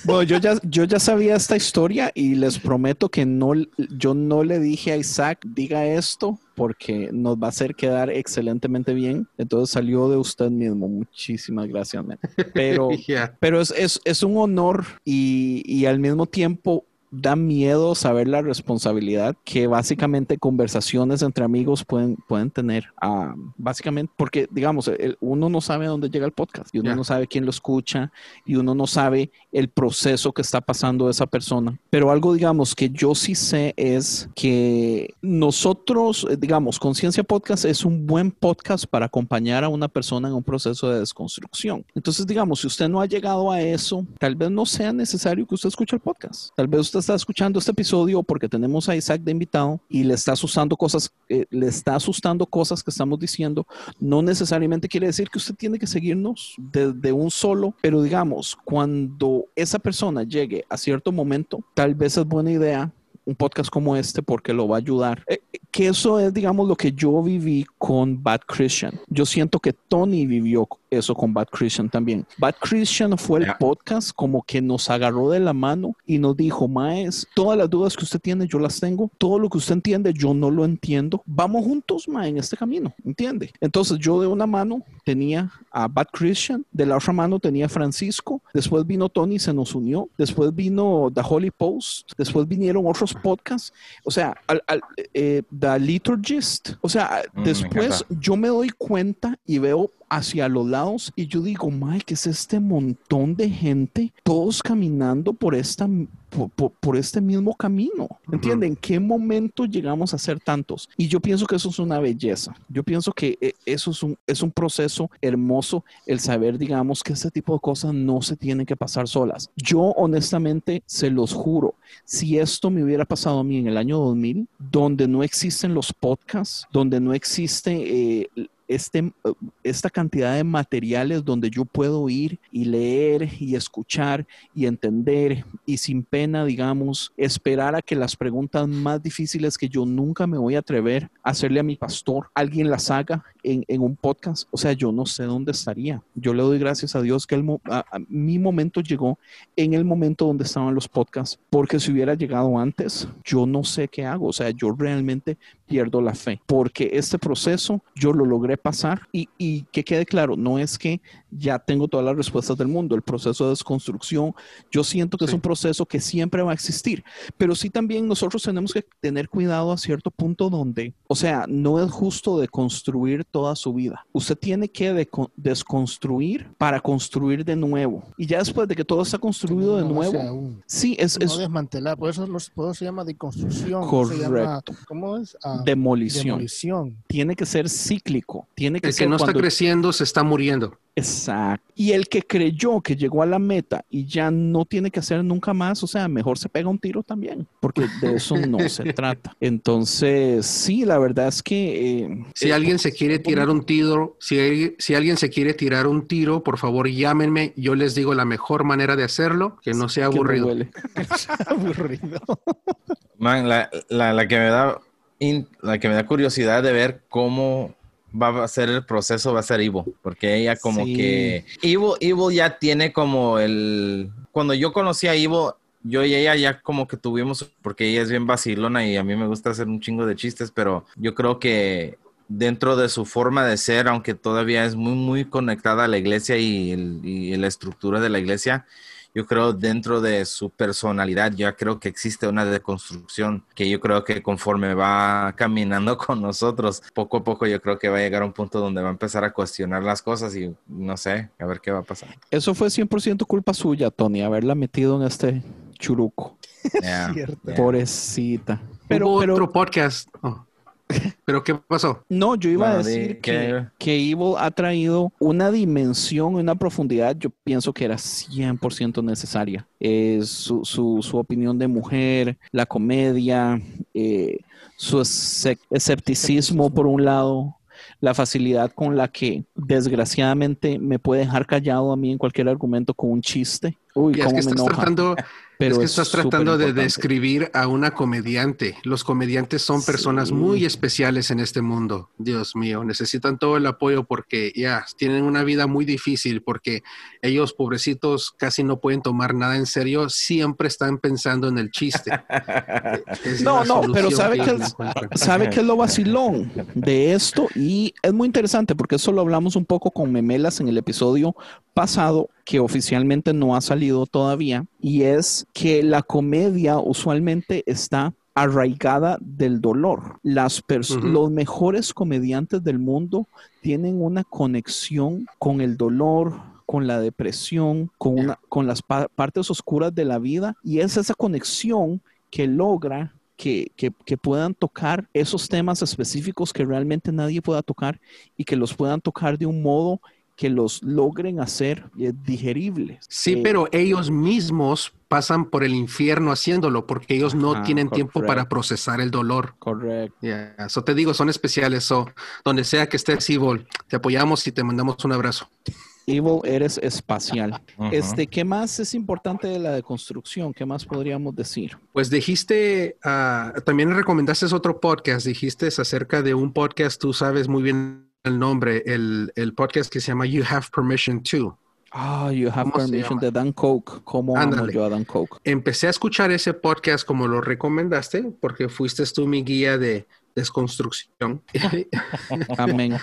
Bueno, yo ya, yo ya sabía esta historia y les prometo que no, yo no le dije a Isaac, diga esto, porque nos va a hacer quedar excelentemente bien. Entonces salió de usted mismo. Muchísimas gracias, man. [laughs] Pero, Yeah. pero es, es, es un honor y, y al mismo tiempo da miedo saber la responsabilidad que básicamente conversaciones entre amigos pueden, pueden tener. Ah, básicamente, porque digamos, uno no sabe dónde llega el podcast y uno no sabe quién lo escucha y uno no sabe el proceso que está pasando esa persona. Pero algo, digamos, que yo sí sé es que nosotros, eh, digamos, Conciencia Podcast es un buen podcast para acompañar a una persona en un proceso de desconstrucción. Entonces, digamos, si usted no ha llegado a eso, tal vez no sea necesario que usted escuche el podcast. Tal vez usted está escuchando este episodio porque tenemos a Isaac de invitado y le está asustando cosas, eh, le está asustando cosas que estamos diciendo. No necesariamente quiere decir que usted tiene que seguirnos de un solo, pero digamos, cuando esa persona llegue a cierto momento, tal vez es buena idea un podcast como este porque lo va a ayudar. Eh, que eso es, digamos, lo que yo viví con Bad Christian. Yo siento que Tony vivió eso con Bad Christian también. Bad Christian fue el podcast como que nos agarró de la mano y nos dijo, Maes, todas las dudas que usted tiene, yo las tengo. Todo lo que usted entiende, yo no lo entiendo. Vamos juntos, Mae, en este camino, ¿entiende? Entonces yo de una mano tenía a Bad Christian, de la otra mano tenía a Francisco, después vino Tony, se nos unió, después vino The Holy Post, después vinieron otros podcasts, o sea, al, eh, The Liturgist, o sea, mm, después yo me doy cuenta y veo hacia los lados y yo digo, Mike, ¿qué es este montón de gente? Todos caminando por esta por, este mismo camino. ¿Entienden? ¿En qué momento llegamos a ser tantos? Y yo pienso que eso es una belleza. Yo pienso que eh, eso es un, es un proceso hermoso, el saber, digamos, que este tipo de cosas no se tienen que pasar solas. Yo honestamente se los juro, si esto me hubiera pasado a mí en el año 2000, donde no existen los podcasts, donde no existe eh, este, esta cantidad de materiales donde yo puedo ir y leer y escuchar y entender y sin pena, digamos, esperar a que las preguntas más difíciles que yo nunca me voy a atrever a hacerle a mi pastor, alguien las haga en, un podcast. O sea, yo no sé dónde estaría. Yo le doy gracias a Dios que mi momento llegó en el momento donde estaban los podcasts, porque si hubiera llegado antes, yo no sé qué hago. O sea, yo realmente pierdo la fe, porque este proceso yo lo logré pasar y, y, que quede claro, no es que ya tengo todas las respuestas del mundo, el proceso de desconstrucción, yo siento que es un proceso que siempre va a existir, pero sí también nosotros tenemos que tener cuidado a cierto punto donde, o sea, no es justo de construir toda su vida, usted tiene que desconstruir para construir de nuevo y ya después de que todo está construido de nuevo, sí, es, no desmantelar, por eso, se llama deconstrucción. Correcto. ¿Cómo es? Ah, demolición. Tiene que ser cíclico. Tiene que el que no está creciendo se está muriendo. Exacto. Y el que creyó que llegó a la meta y ya no tiene que hacer nunca más, o sea, mejor se pega un tiro también, porque de [laughs] eso no se trata. Entonces, sí, la verdad es que... Eh, si alguien se quiere tirar un tiro, si, si alguien se quiere tirar un tiro, por favor llámenme, yo les digo la mejor manera de hacerlo, que no sea aburrido. [laughs] [laughs] aburrido. Man, la, la que me da la que me da curiosidad de ver cómo va a ser el proceso, va a ser Ivo, porque ella como que... Ivo, Ivo ya tiene como el... Cuando yo conocí a Ivo, yo y ella ya como que tuvimos, porque ella es bien vacilona y a mí me gusta hacer un chingo de chistes, pero yo creo que dentro de su forma de ser, aunque todavía es muy, muy conectada a la iglesia y, y la estructura de la iglesia, yo creo dentro de su personalidad, ya creo que existe una deconstrucción que yo creo que conforme va caminando [laughs] con nosotros, poco a poco yo creo que va a llegar a un punto donde va a empezar a cuestionar las cosas y no sé, a ver qué va a pasar. Eso fue 100% culpa suya, Tony, haberla metido en este churuco. [laughs] Pobrecita. Pero, otro podcast. Oh. ¿Pero qué pasó? No, yo iba a decir que, que, Evil ha traído una dimensión, una profundidad, yo pienso que era 100% necesaria. su, su, su, opinión de mujer, la comedia, eh, su escepticismo por un lado, la facilidad con la que desgraciadamente me puede dejar callado a mí en cualquier argumento con un chiste. Uy, cómo me enoja. Pero es que estás tratando de describir a una comediante. Los comediantes son personas muy especiales en este mundo. Dios mío, necesitan todo el apoyo porque ya tienen una vida muy difícil porque ellos pobrecitos casi no pueden tomar nada en serio, siempre están pensando en el chiste. [laughs] no, no, pero sabe que, sabe que es lo vacilón de esto y es muy interesante porque eso lo hablamos un poco con Memelas en el episodio pasado que oficialmente no ha salido todavía y es que la comedia usualmente está arraigada del dolor. Las Los mejores comediantes del mundo tienen una conexión con el dolor, con la depresión, con, una, con las partes oscuras de la vida y es esa conexión que logra que, que, puedan tocar esos temas específicos que realmente nadie pueda tocar y que los puedan tocar de un modo que los logren hacer eh, digeribles. Sí, eh, pero ellos mismos pasan por el infierno haciéndolo porque ellos no tienen tiempo para procesar el dolor. Correcto. Eso te digo, son especiales. So, donde sea que estés, Evil, te apoyamos y te mandamos un abrazo. Evil, eres espacial. Este, ¿qué más es importante de la deconstrucción? ¿Qué más podríamos decir? Pues dijiste, ah, también recomendaste otro podcast, dijiste acerca de un podcast, tú sabes muy bien el nombre, el, el podcast que se llama You Have Permission To. Ah, You Have Permission de Dan Coke. ¿Cómo amo yo a Dan Coke? Empecé a escuchar ese podcast como lo recomendaste, porque fuiste tú mi guía de desconstrucción. [laughs] Amén.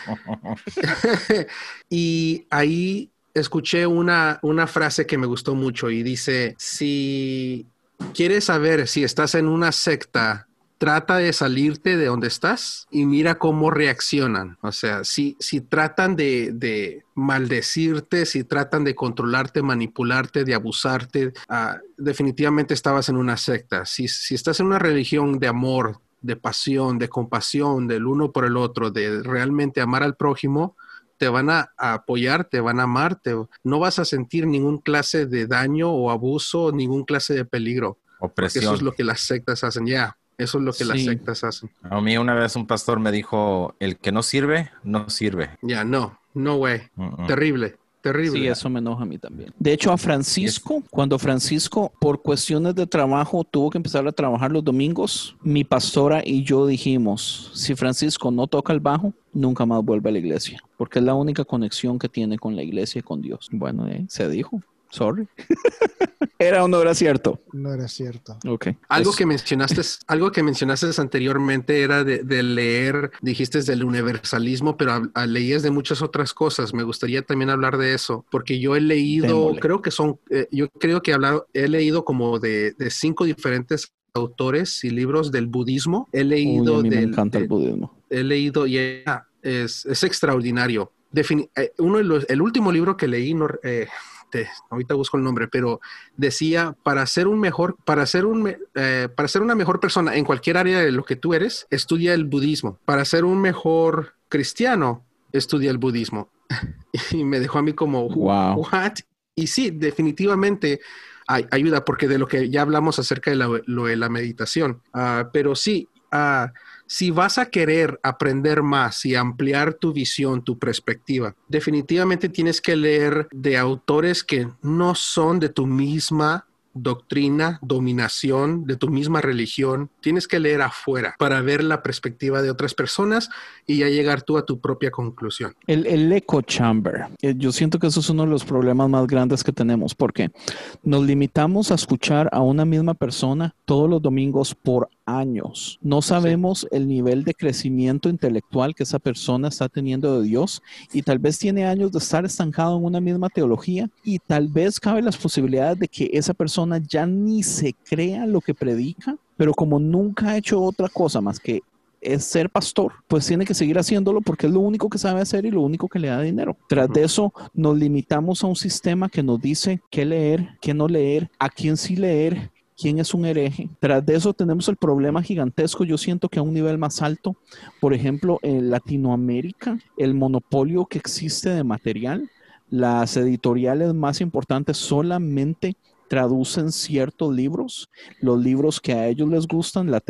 [laughs] y ahí escuché una, una frase que me gustó mucho y dice, si quieres saber si estás en una secta trata de salirte de donde estás y mira cómo reaccionan. O sea, si, si tratan de, maldecirte, si tratan de controlarte, manipularte, de abusarte, ah, definitivamente estabas en una secta. Si, si estás en una religión de amor, de pasión, de compasión, del uno por el otro, de realmente amar al prójimo, te van a, apoyar, te van a amar, no vas a sentir ningún clase de daño o abuso, ningún clase de peligro. Opresión. Eso es lo que las sectas hacen, ya. Eso es lo que las sectas hacen. A mí una vez un pastor me dijo, el que no sirve, no sirve. Ya, no, no way. Terrible. Terrible. Sí, eso me enoja a mí también. De hecho, a Francisco, cuando Francisco, por cuestiones de trabajo, tuvo que empezar a trabajar los domingos, mi pastora y yo dijimos, si Francisco no toca el bajo, nunca más vuelve a la iglesia, porque es la única conexión que tiene con la iglesia y con Dios. Bueno, eh, se dijo. Sorry. [laughs] ¿Era o no era cierto? No era cierto. Ok. Algo que mencionaste, algo que mencionaste anteriormente era de, leer, dijiste del universalismo, pero leías de muchas otras cosas. Me gustaría también hablar de eso, porque yo he leído, creo que son, eh, yo creo que he, hablado, he leído como de, cinco diferentes autores y libros del budismo. He leído me encanta el budismo. He leído y es, es extraordinario. Eh, uno el último libro que leí, no, eh, ahorita busco el nombre, pero decía, para ser un mejor, para ser un, eh, para ser una mejor persona en cualquier área de lo que tú eres, estudia el budismo. Para ser un mejor cristiano, estudia el budismo. [laughs] y me dejó a mí como, wow. ¿what? Y sí, definitivamente ayuda, porque de lo que ya hablamos acerca de, lo de la meditación. Ah, pero sí, uh, si vas a querer aprender más y ampliar tu visión, tu perspectiva, definitivamente tienes que leer de autores que no son de tu misma doctrina, dominación de tu misma religión. Tienes que leer afuera para ver la perspectiva de otras personas y ya llegar tú a tu propia conclusión. El, el echo chamber. Eh, yo siento que eso es uno de los problemas más grandes que tenemos porque nos limitamos a escuchar a una misma persona todos los domingos por años. No sabemos el nivel de crecimiento intelectual que esa persona está teniendo de Dios y tal vez tiene años de estar estancado en una misma teología y tal vez cabe las posibilidades de que esa persona ya ni se crea lo que predica, pero como nunca ha hecho otra cosa más que es ser pastor, pues tiene que seguir haciéndolo porque es lo único que sabe hacer y lo único que le da dinero. Tras de eso, nos limitamos a un sistema que nos dice qué leer, qué no leer, a quién sí leer quién es un hereje. Tras de eso tenemos el problema gigantesco, yo siento que a un nivel más alto, por ejemplo, en Latinoamérica, el monopolio que existe de material, las editoriales más importantes solamente traducen ciertos libros, los libros que a ellos les gustan, la,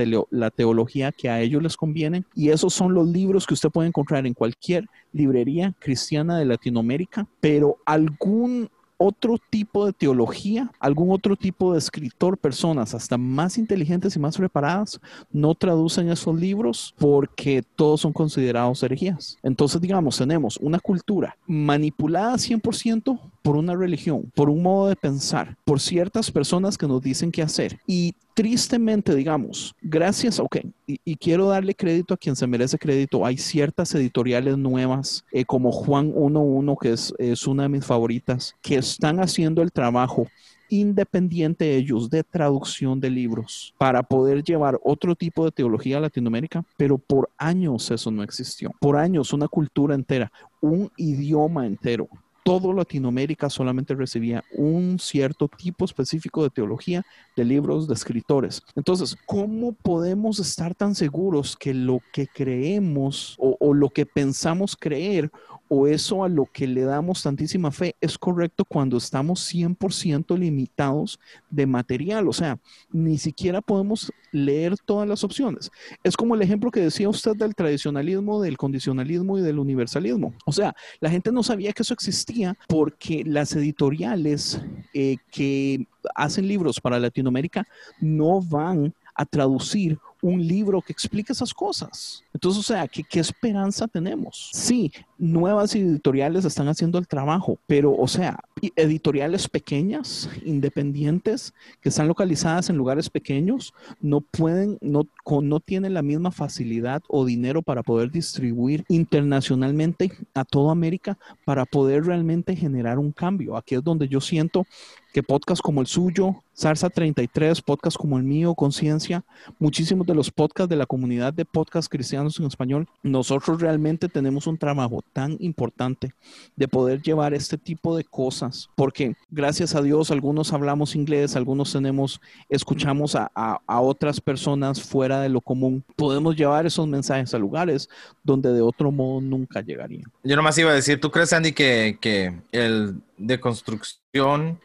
teología que a ellos les conviene, y esos son los libros que usted puede encontrar en cualquier librería cristiana de Latinoamérica, pero algún otro tipo de teología, algún otro tipo de escritor, personas hasta más inteligentes y más preparadas, no traducen esos libros porque todos son considerados herejías. Entonces, digamos, tenemos una cultura manipulada 100% por una religión, por un modo de pensar, por ciertas personas que nos dicen qué hacer. Y tristemente, digamos, gracias, ok, y, quiero darle crédito a quien se merece crédito, hay ciertas editoriales nuevas, eh, como Juan 11, que es, es una de mis favoritas, que están haciendo el trabajo independiente ellos de traducción de libros para poder llevar otro tipo de teología a Latinoamérica, pero por años eso no existió. Por años una cultura entera, un idioma entero todo Latinoamérica solamente recibía un cierto tipo específico de teología de libros de escritores. Entonces, ¿cómo podemos estar tan seguros que lo que creemos o, lo que pensamos creer o eso a lo que le damos tantísima fe es correcto cuando estamos 100% limitados de material. O sea, ni siquiera podemos leer todas las opciones. Es como el ejemplo que decía usted del tradicionalismo, del condicionalismo y del universalismo. O sea, la gente no sabía que eso existía porque las editoriales eh, que hacen libros para Latinoamérica no van a traducir un libro que explique esas cosas. Entonces, o sea, ¿qué, ¿qué, esperanza tenemos? Sí, nuevas editoriales están haciendo el trabajo, pero, o sea, editoriales pequeñas, independientes, que están localizadas en lugares pequeños, no pueden, no, no tienen la misma facilidad o dinero para poder distribuir internacionalmente a toda América para poder realmente generar un cambio. Aquí es donde yo siento que podcasts como el suyo, Sarsa 33, podcasts como el mío, Conciencia, muchísimos de los podcasts de la comunidad de podcasts cristianos en español, nosotros realmente tenemos un trabajo tan importante de poder llevar este tipo de cosas, porque gracias a Dios algunos hablamos inglés, algunos tenemos, escuchamos a, a otras personas fuera de lo común, podemos llevar esos mensajes a lugares donde de otro modo nunca llegarían. Yo nomás iba a decir, ¿tú crees, Andy, que, que el de construcción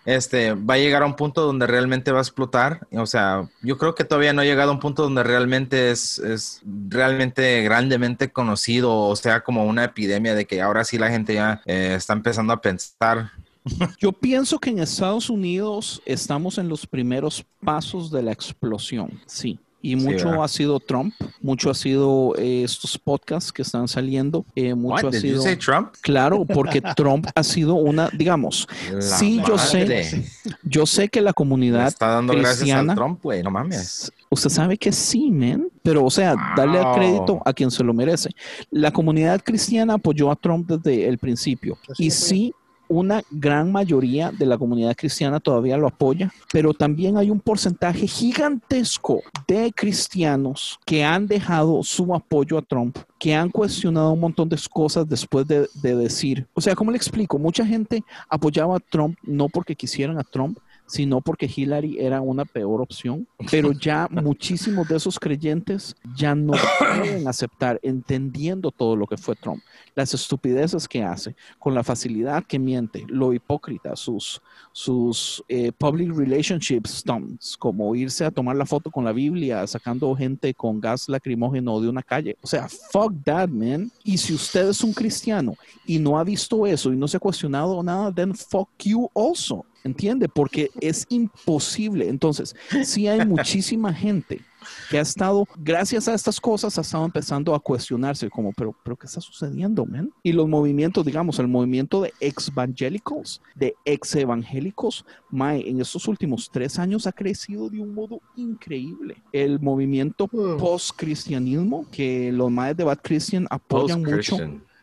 este, va a llegar a un punto donde realmente va a explotar. O sea, yo creo que todavía no ha llegado a un punto donde realmente es, es realmente grandemente conocido, o sea, como una epidemia de que ahora sí la gente ya eh, está empezando a pensar [laughs] yo pienso que en Estados Unidos estamos en los primeros pasos de la explosión, sí. Y mucho ha sido Trump, mucho ha sido eh, estos podcasts que están saliendo, eh, mucho ha sido Trump? Claro, porque [laughs] Trump ha sido una, digamos, sí, yo sé, yo sé que la comunidad está dando cristiana, gracias a Trump, güey, no mames. Usted sabe que sí, men, pero o sea, darle el crédito a quien se lo merece. La comunidad cristiana apoyó a Trump desde el principio y sí una gran mayoría de la comunidad cristiana todavía lo apoya, pero también hay un porcentaje gigantesco de cristianos que han dejado su apoyo a Trump, que han cuestionado un montón de cosas después de, decir, o sea, ¿cómo le explico? Mucha gente apoyaba a Trump no porque quisieran a Trump, sino porque Hillary era una peor opción, pero ya [laughs] muchísimos de esos creyentes ya no pueden aceptar, entendiendo todo lo que fue Trump, las estupideces que hace, con la facilidad que miente, lo hipócrita, sus, sus eh, public relationships stunts, como irse a tomar la foto con la Biblia, sacando gente con gas lacrimógeno de una calle. O sea, fuck that, man. Y si usted es un cristiano y no ha visto eso y no se ha cuestionado nada, then fuck you also. ¿Entiende? Porque es imposible. Entonces, sí hay muchísima gente que ha estado, gracias a estas cosas, ha estado empezando a cuestionarse como, pero, pero ¿qué está sucediendo, man? Y los movimientos, digamos, el movimiento de ex-evangélicos, de ex-evangélicos, en estos últimos tres años ha crecido de un modo increíble. El movimiento post-cristianismo, que los maes de Bad Christian apoyan mucho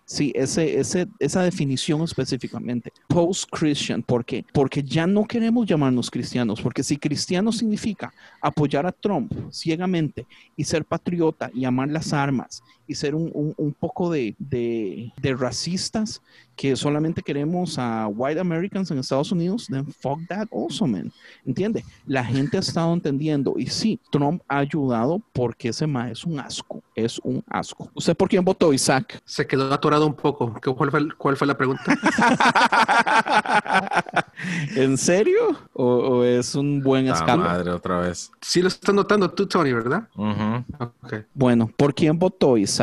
Sí, ese, ese, esa definición específicamente. Post-Christian, ¿por qué? Porque ya no queremos llamarnos cristianos, porque si cristiano significa apoyar a Trump ciegamente y ser patriota y amar las armas y ser un, un, poco de, de, de, racistas que solamente queremos a white Americans en Estados Unidos, then fuck that also, man. ¿Entiende? La gente ha estado entendiendo y sí, Trump ha ayudado porque ese ma es un asco, es un asco. ¿Usted por quién votó, Isaac? Se quedó atorado un poco. ¿Cuál fue, cuál fue la pregunta? [laughs] ¿En serio? ¿O, es un buen escala? madre, otra vez. Sí lo estás notando tú, Tony, ¿verdad? Bueno, ¿por quién votó, Isaac?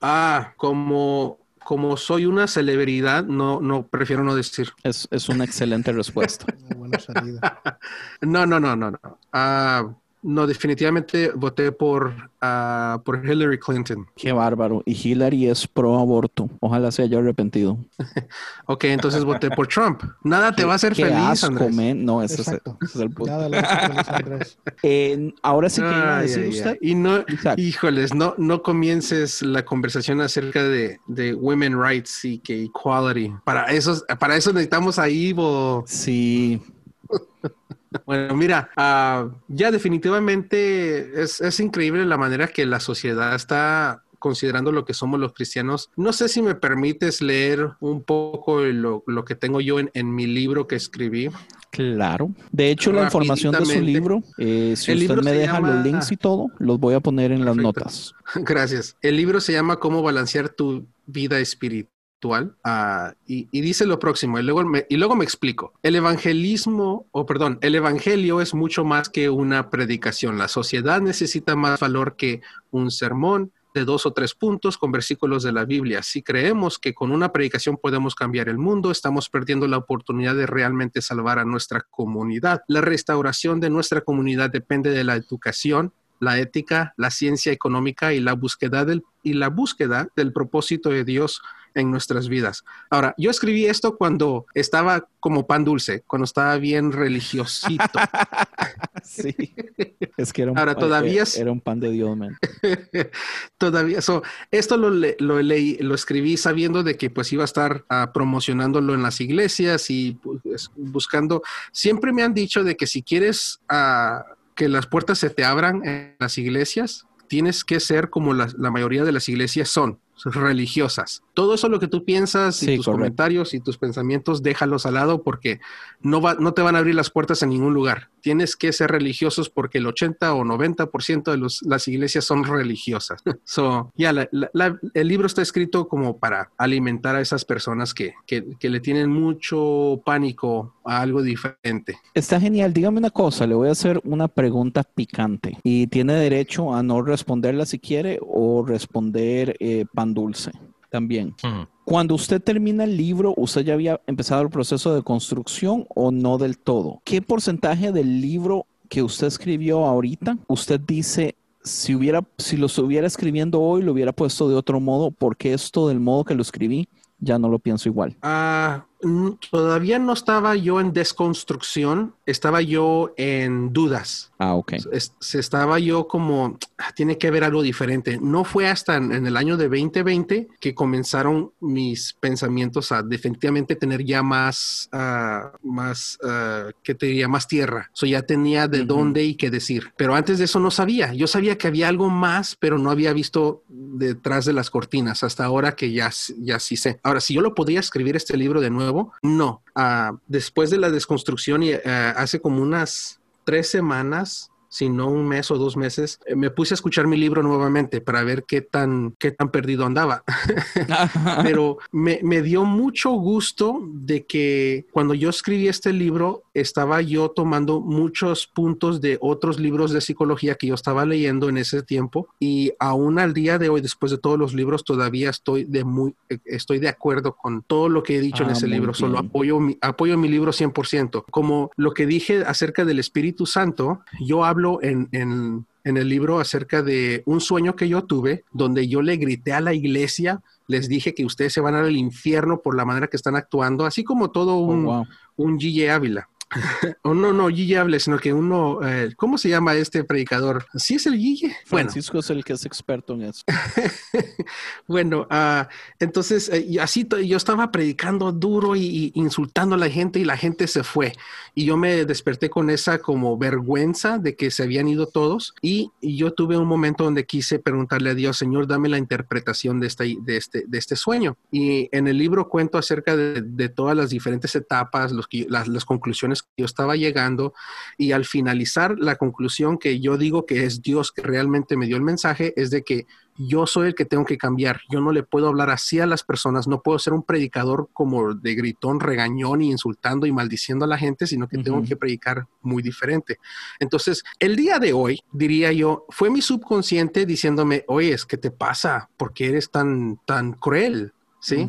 Ah, como como soy una celebridad, no, no prefiero no decir. Es, una excelente respuesta. [laughs] buena salida. [laughs] no, no, no, no, no. Ah, no, definitivamente voté por, ah, por Hillary Clinton. Qué bárbaro. Y Hillary es pro aborto. Ojalá se haya arrepentido. [laughs] Ok, entonces voté por Trump. Nada te va a hacer Qué feliz, asco, Andrés. No, ese es, es el punto. Nada le hace feliz a Andrés. [laughs] Eh, ahora sí que iba a Ay, decir ay, usted. ay. Y no, híjoles, no, no comiences la conversación acerca de, de women rights y que equality. Para eso, para eso necesitamos a Ivo. Sí, [laughs] Bueno, mira, ah, ya definitivamente es, es increíble la manera que la sociedad está considerando lo que somos los cristianos. No sé si me permites leer un poco lo, lo que tengo yo en, en mi libro que escribí. claro. De hecho, la información de su libro, eh, si El usted libro me deja llama- los links y todo, los voy a poner en las notas. [laughs] Gracias. El libro se llama Cómo balancear tu vida espiritual. Ah, y, y dice lo próximo, y luego, me, y luego me explico. El evangelismo, o perdón, el evangelio es mucho más que una predicación. La sociedad necesita más valor que un sermón de dos o tres puntos con versículos de la Biblia. Si creemos que con una predicación podemos cambiar el mundo, estamos perdiendo la oportunidad de realmente salvar a nuestra comunidad. La restauración de nuestra comunidad depende de la educación, la ética, la ciencia económica y la búsqueda del, y la búsqueda del propósito de Dios en nuestras vidas. Ahora, yo escribí esto cuando estaba como pan dulce, cuando estaba bien religiosito. [laughs] Sí. Es que era un, Ahora, pan- todavía eh, era un pan de Dios, man. [laughs] Todavía, so, esto lo, le- lo leí, lo escribí sabiendo de que pues iba a estar ah, promocionándolo en las iglesias y pues, buscando. Siempre me han dicho de que si quieres ah, que las puertas se te abran en las iglesias, tienes que ser como la, la mayoría de las iglesias son, religiosas. Todo eso lo que tú piensas y Sí, tus correcto. comentarios y tus pensamientos, déjalos al lado porque no, va, no te van a abrir las puertas en ningún lugar. Tienes que ser religiosos porque el 80 o 90% de los, las iglesias son religiosas. [laughs] So, ya, la- el libro está escrito como para alimentar a esas personas que, que, que le tienen mucho pánico a algo diferente. Está genial. Dígame una cosa, le voy a hacer una pregunta picante y tiene derecho a no responderla si quiere o responder eh, pan dulce también. Cuando usted termina el libro, ¿usted ya había empezado el proceso de construcción o no del todo? ¿Qué porcentaje del libro que usted escribió ahorita, usted dice, si hubiera, si lo estuviera escribiendo hoy, lo hubiera puesto de otro modo, porque esto del modo que lo escribí, ya no lo pienso igual? Ah, todavía no estaba yo en desconstrucción, estaba yo en dudas. Ah, ok. Es- estaba yo como, "Ah, tiene que haber algo diferente. No fue hasta en, en el año de 2020 que comenzaron mis pensamientos a definitivamente tener ya más, ah, más, ah, ¿qué te diría? Más tierra. So ya tenía de dónde y qué decir. Pero antes de eso no sabía. Yo sabía que había algo más, pero no había visto detrás de las cortinas hasta ahora que ya, ya sí sé. Ahora, si yo lo podía escribir este libro de nuevo, no. Ah, después de la desconstrucción y ah, hace como unas tres semanas, si no un mes o dos meses, eh, me puse a escuchar mi libro nuevamente para ver qué tan, qué tan perdido andaba. [laughs] Pero me, me dio mucho gusto de que cuando yo escribí este libro, estaba yo tomando muchos puntos de otros libros de psicología que yo estaba leyendo en ese tiempo y aún al día de hoy, después de todos los libros, todavía estoy de muy, eh, estoy de acuerdo con todo lo que he dicho en Ah, ese libro. Solo apoyo mi, apoyo mi libro 100%. Como lo que dije acerca del Espíritu Santo, yo hablo en, en, en el libro acerca de un sueño que yo tuve, donde yo le grité a la iglesia, les dije que ustedes se van al infierno por la manera que están actuando, así como todo Oh, un, wow. un Gille Ávila. [laughs] o no, no, Gille Ávila, sino que uno, eh, ¿cómo se llama este predicador? ¿Sí es el Gille? Bueno, Francisco es el que es experto en eso. [laughs] bueno, ah, entonces eh, así yo estaba predicando duro y, y insultando a la gente y la gente se fue. Y yo me desperté con esa como vergüenza de que se habían ido todos. Y, yo tuve un momento donde quise preguntarle a Dios, Señor, dame la interpretación de, esta, de, este, de este sueño. Y en el libro cuento acerca de, todas las diferentes etapas, los las conclusiones que yo estaba llegando. Y al finalizar, la conclusión que yo digo que es Dios que realmente me dio el mensaje es de que yo soy el que tengo que cambiar. Yo no le puedo hablar así a las personas. No puedo ser un predicador como de gritón, regañón y insultando y maldiciendo a la gente, sino que tengo que predicar muy diferente. Entonces, el día de hoy, diría yo, fue mi subconsciente diciéndome, oye, ¿qué te pasa? ¿Por qué eres tan, tan cruel? ¿Sí?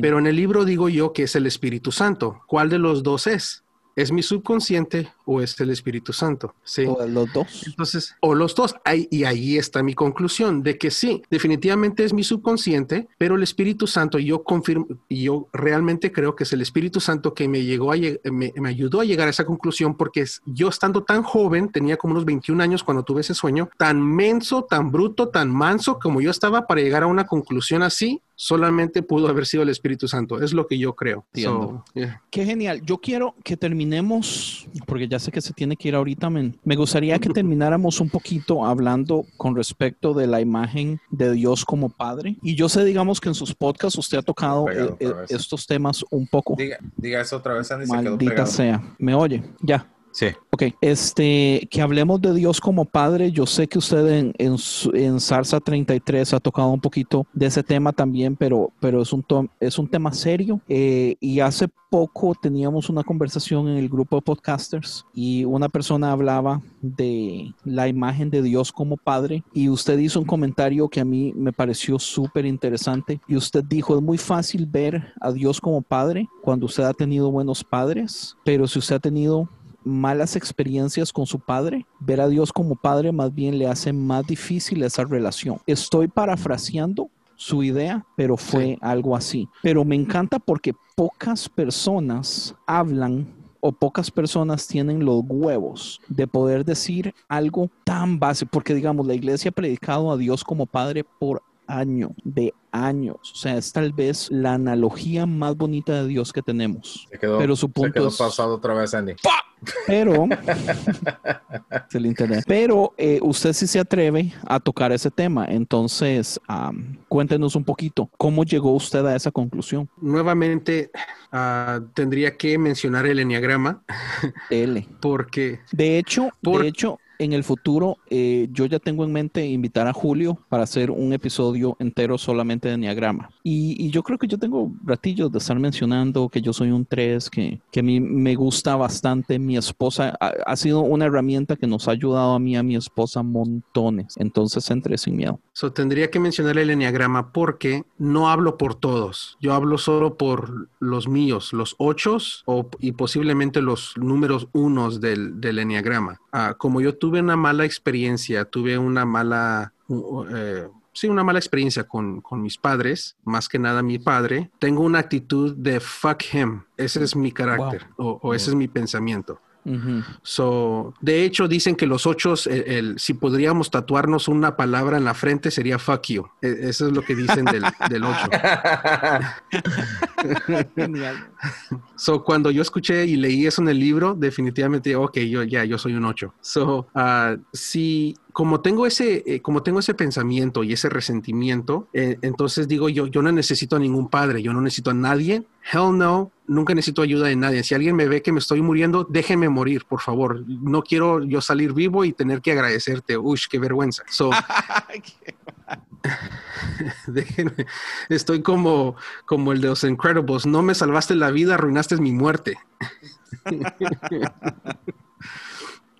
Pero en el libro digo yo que es el Espíritu Santo. ¿Cuál de los dos es? ¿Es mi subconsciente o es el Espíritu Santo. Sí. O los dos. Entonces, o los dos. Ahí- y ahí está mi conclusión de que sí, definitivamente es mi subconsciente, pero el Espíritu Santo, yo confirmo, y yo realmente creo que es el Espíritu Santo que me llegó a, me, me ayudó a llegar a esa conclusión porque es- yo estando tan joven, tenía como unos 21 años cuando tuve ese sueño, tan menso, tan bruto, tan manso como yo estaba para llegar a una conclusión así, solamente pudo haber sido el Espíritu Santo. Es lo que yo creo. So, yeah. Qué genial. Yo quiero que terminemos, porque ya sé que se tiene que ir ahorita, men. Me gustaría que termináramos un poquito hablando con respecto de la imagen de Dios como Padre. Y yo sé, digamos, que en sus podcasts usted ha tocado eh, eh, estos temas un poco. Diga, diga eso otra vez, Andy, se quedó Maldita sea. ¿Me oye? Ya. Sí. Ok, este, que hablemos de Dios como Padre. Yo sé que usted en, en, en Salsa 33 ha tocado un poquito de ese tema también, pero, pero es, un es un tema serio. Eh, y hace poco teníamos una conversación en el grupo de podcasters y una persona hablaba de la imagen de Dios como Padre y usted hizo un comentario que a mí me pareció súper interesante y usted dijo, es muy fácil ver a Dios como Padre cuando usted ha tenido buenos padres, pero si usted ha tenido malas experiencias con su padre, ver a Dios como padre más bien le hace más difícil esa relación. Estoy parafraseando su idea, pero fue algo así. Pero me encanta porque pocas personas hablan o pocas personas tienen los huevos de poder decir algo tan básico, porque digamos, la iglesia ha predicado a Dios como padre por año, de años. O sea, es tal vez la analogía más bonita de Dios que tenemos. Se quedó, Pero su se punto quedó es- pasado otra vez, Andy. Pero, [laughs] el internet. Pero eh, usted sí se atreve a tocar ese tema. Entonces, cuéntenos un poquito, ¿cómo llegó usted a esa conclusión? Nuevamente, ah, tendría que mencionar el enneagrama Dele. [laughs] porque De hecho, Por- de hecho, en el futuro, eh, yo ya tengo en mente invitar a Julio para hacer un episodio entero solamente de Enneagrama. Y, yo creo que yo tengo ratillos de estar mencionando que yo soy un 3, que, que a mí me gusta bastante. Mi esposa ha, sido una herramienta que nos ha ayudado a mí a mi esposa montones. Entonces, entré sin miedo. So, tendría que mencionar el enneagrama porque no hablo por todos. Yo hablo solo por los míos, los ochos o, y posiblemente los números unos del, del enneagrama. Ah, como yo tuve una mala experiencia, tuve una mala, uh, sí, una mala experiencia con, con mis padres, más que nada mi padre, tengo una actitud de fuck him. Ese es mi carácter o, o ese es mi pensamiento. So, de hecho, dicen que los ochos, el, el- si podríamos tatuarnos una palabra en la frente, sería fuck you. E- Eso es lo que dicen del, del ocho. [laughs] Genial. So, cuando yo escuché y leí eso en el libro, definitivamente, ok, yo ya, yo soy un ocho. So, ah, si como tengo ese, eh, como tengo ese pensamiento y ese resentimiento, eh, entonces digo yo, yo no necesito a ningún padre, yo no necesito a nadie. Hell no, nunca necesito ayuda de nadie. Si alguien me ve que me estoy muriendo, déjeme morir, por favor. No quiero yo salir vivo y tener que agradecerte. Uy, qué vergüenza. So, [laughs] [laughs] déjenme. Estoy como, como el de los Incredibles. No me salvaste la vida, arruinaste mi muerte. [laughs]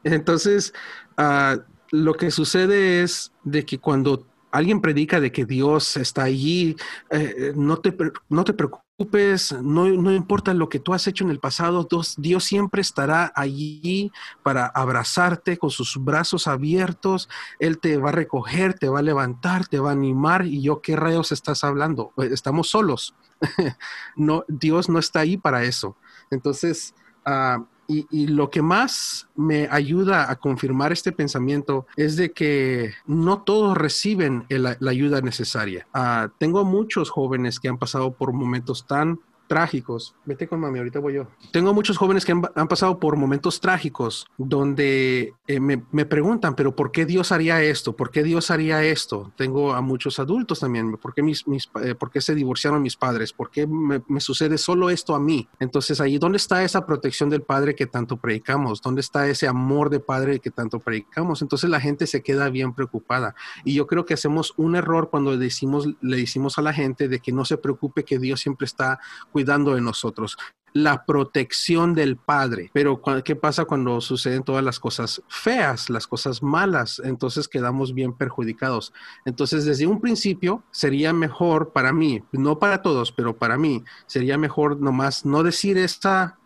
Entonces, ah, lo que sucede es de que cuando alguien predica de que Dios está allí, eh, no, te, no te preocupes, no, no importa lo que tú has hecho en el pasado, Dios, siempre estará allí para abrazarte con sus brazos abiertos, Él te va a recoger, te va a levantar, te va a animar y yo, ¿qué rayos estás hablando? Eh, Estamos solos. [laughs] no, Dios no está ahí para eso. Entonces, ah, y, y lo que más me ayuda a confirmar este pensamiento es de que no todos reciben el- la ayuda necesaria. Ah, tengo muchos jóvenes que han pasado por momentos tan trágicos. Vete con mami, ahorita voy yo. Tengo muchos jóvenes que han, han pasado por momentos trágicos donde eh, me, me preguntan, pero ¿por qué Dios haría esto? ¿Por qué Dios haría esto? Tengo a muchos adultos también. ¿Por qué, mis, mis, eh, ¿por qué se divorciaron mis padres? ¿Por qué me, me sucede solo esto a mí? Entonces ahí, ¿dónde está esa protección del Padre que tanto predicamos? ¿Dónde está ese amor de Padre que tanto predicamos? Entonces la gente se queda bien preocupada. Y yo creo que hacemos un error cuando decimos, le decimos a la gente de que no se preocupe que Dios siempre está cuidando de nosotros. La protección del Padre. Pero ¿qué pasa cuando suceden todas las cosas feas, las cosas malas? Entonces quedamos bien perjudicados. Entonces, desde un principio sería mejor para mí, no para todos, pero para mí, sería mejor nomás no decir esta,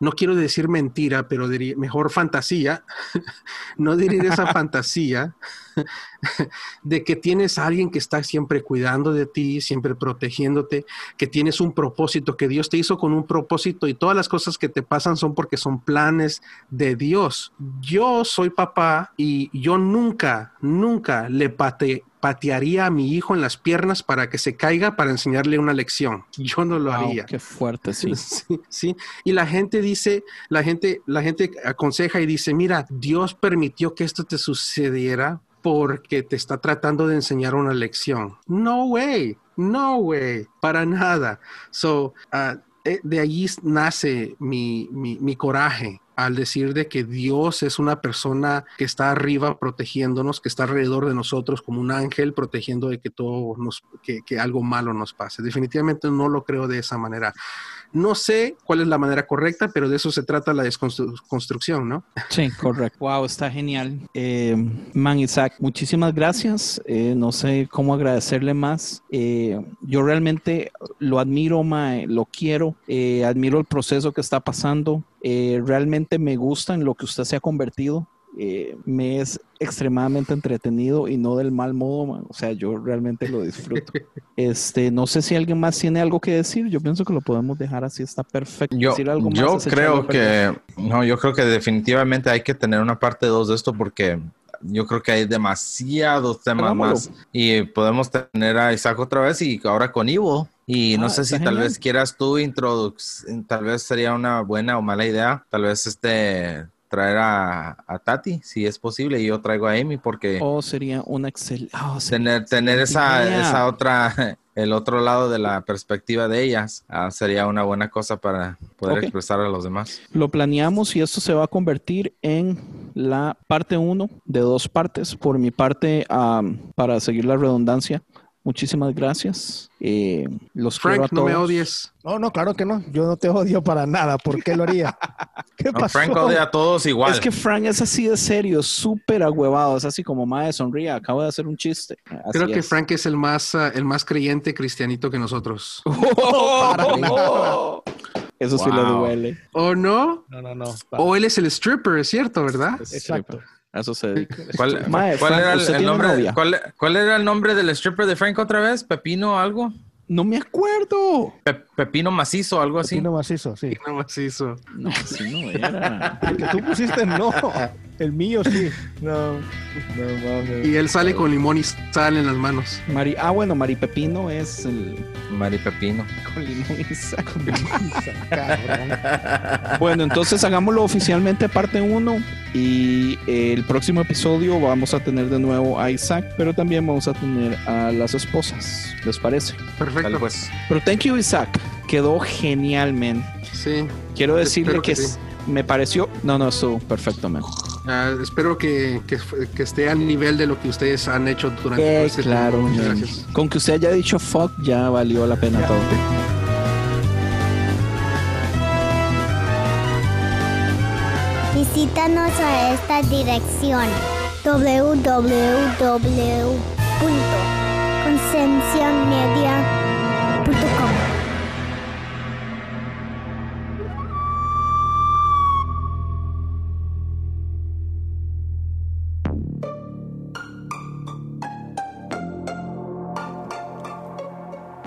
no quiero decir mentira, pero diría, mejor fantasía, [laughs] no diría esa [laughs] fantasía [laughs] de que tienes a alguien que está siempre cuidando de ti, siempre protegiéndote, que tienes un propósito, que Dios te hizo con un propósito y todas las cosas que te pasan son porque son planes de Dios. Yo soy papá y yo nunca, nunca le pate, patearía a mi hijo en las piernas para que se caiga para enseñarle una lección. Yo no lo Wow, haría. Qué fuerte, sí. [laughs] Sí, sí. Y la gente dice, la gente, la gente aconseja y dice, mira, Dios permitió que esto te sucediera porque te está tratando de enseñar una lección. No way, no way, para nada. So, eh, de allí nace mi, mi, mi coraje al decir de que Dios es una persona que está arriba protegiéndonos, que está alrededor de nosotros como un ángel protegiendo de que todo nos, que, que algo malo nos pase. Definitivamente no lo creo de esa manera. No sé cuál es la manera correcta, pero de eso se trata la desconstrucción, ¿no? Sí, correcto. Wow, está genial. Eh, man, Isaac, muchísimas gracias. Eh, no sé cómo agradecerle más. Eh, yo realmente lo admiro, mae, lo quiero. Eh, admiro el proceso que está pasando. Eh, realmente me gusta en lo que usted se ha convertido. Eh, me es extremadamente entretenido y no del mal modo, man. o sea, yo realmente lo disfruto. [laughs] Este, no sé si alguien más tiene algo que decir. Yo pienso que lo podemos dejar así, está perfecto. Yo, Decir algo creo que, no, yo creo que definitivamente hay que tener una parte 2 de esto porque yo creo que hay demasiados temas Hagámoslo. más y podemos tener a Isaac otra vez y ahora con Ivo. Y no Ah, sé si está tal genial. vez quieras tú introducir, tal vez sería una buena o mala idea, tal vez este traer a, a Tati, si es posible, y yo traigo a Amy porque Oh, sería una excelente. tener, tener esa, idea. esa otra, [laughs] el otro lado de la perspectiva de ellas ah, sería una buena cosa para poder Ok. expresar a los demás. Lo planeamos y esto se va a convertir en la parte 1 de dos partes. Por mi parte, am, para seguir la redundancia, muchísimas gracias. Eh, los quiero a Frank, no me odies. No, no, claro que no. Yo no te odio para nada. ¿Por qué lo haría? [laughs] ¿Qué No, pasó? Frank odia a todos igual. Es que Frank es así de serio, súper agüevado. Es así como, madre, sonríe, acabo de hacer un chiste. Así Creo que es. Frank es el más, ah, el más creyente cristianito que nosotros. [laughs] [laughs] Eso sí le duele. ¿O no? No, no, no. O él es el stripper, es cierto, ¿verdad? Exacto. A Eso se dedica. [laughs] ¿Cuál, Mae, cuál Frank, era el, ¿usted el tiene nombre? novia? ¿cuál, cuál era el nombre del stripper de Frank otra vez? ¿Pepino o algo? No me acuerdo. Pe- Pepino macizo, algo así. Pepino macizo, sí. No más hizo. No, así no era. [laughs] El que tú pusiste, no. El mío, sí. No, no mames. Y él sale con limón y sal en las manos. Mari, ah, bueno, Mari Pepino es el Mari Pepino. con limón y sal. Cabrón. [laughs] Bueno, entonces hagámoslo oficialmente parte 1 y el próximo episodio vamos a tener de nuevo a Isaac, pero también vamos a tener a las esposas. ¿Les parece? Perfecto. Dale, pues. Pero thank you Isaac, quedó genial, man. Sí. Quiero decirle que, que sí. me pareció, no, no, estuvo perfecto, man. Ah, espero que, que, que esté al nivel de lo que ustedes han hecho durante todo Eh, este claro, tiempo. Gracias. Con que usted haya dicho fuck, ya valió la pena todo. Visítanos a esta dirección www.concienciamedia.com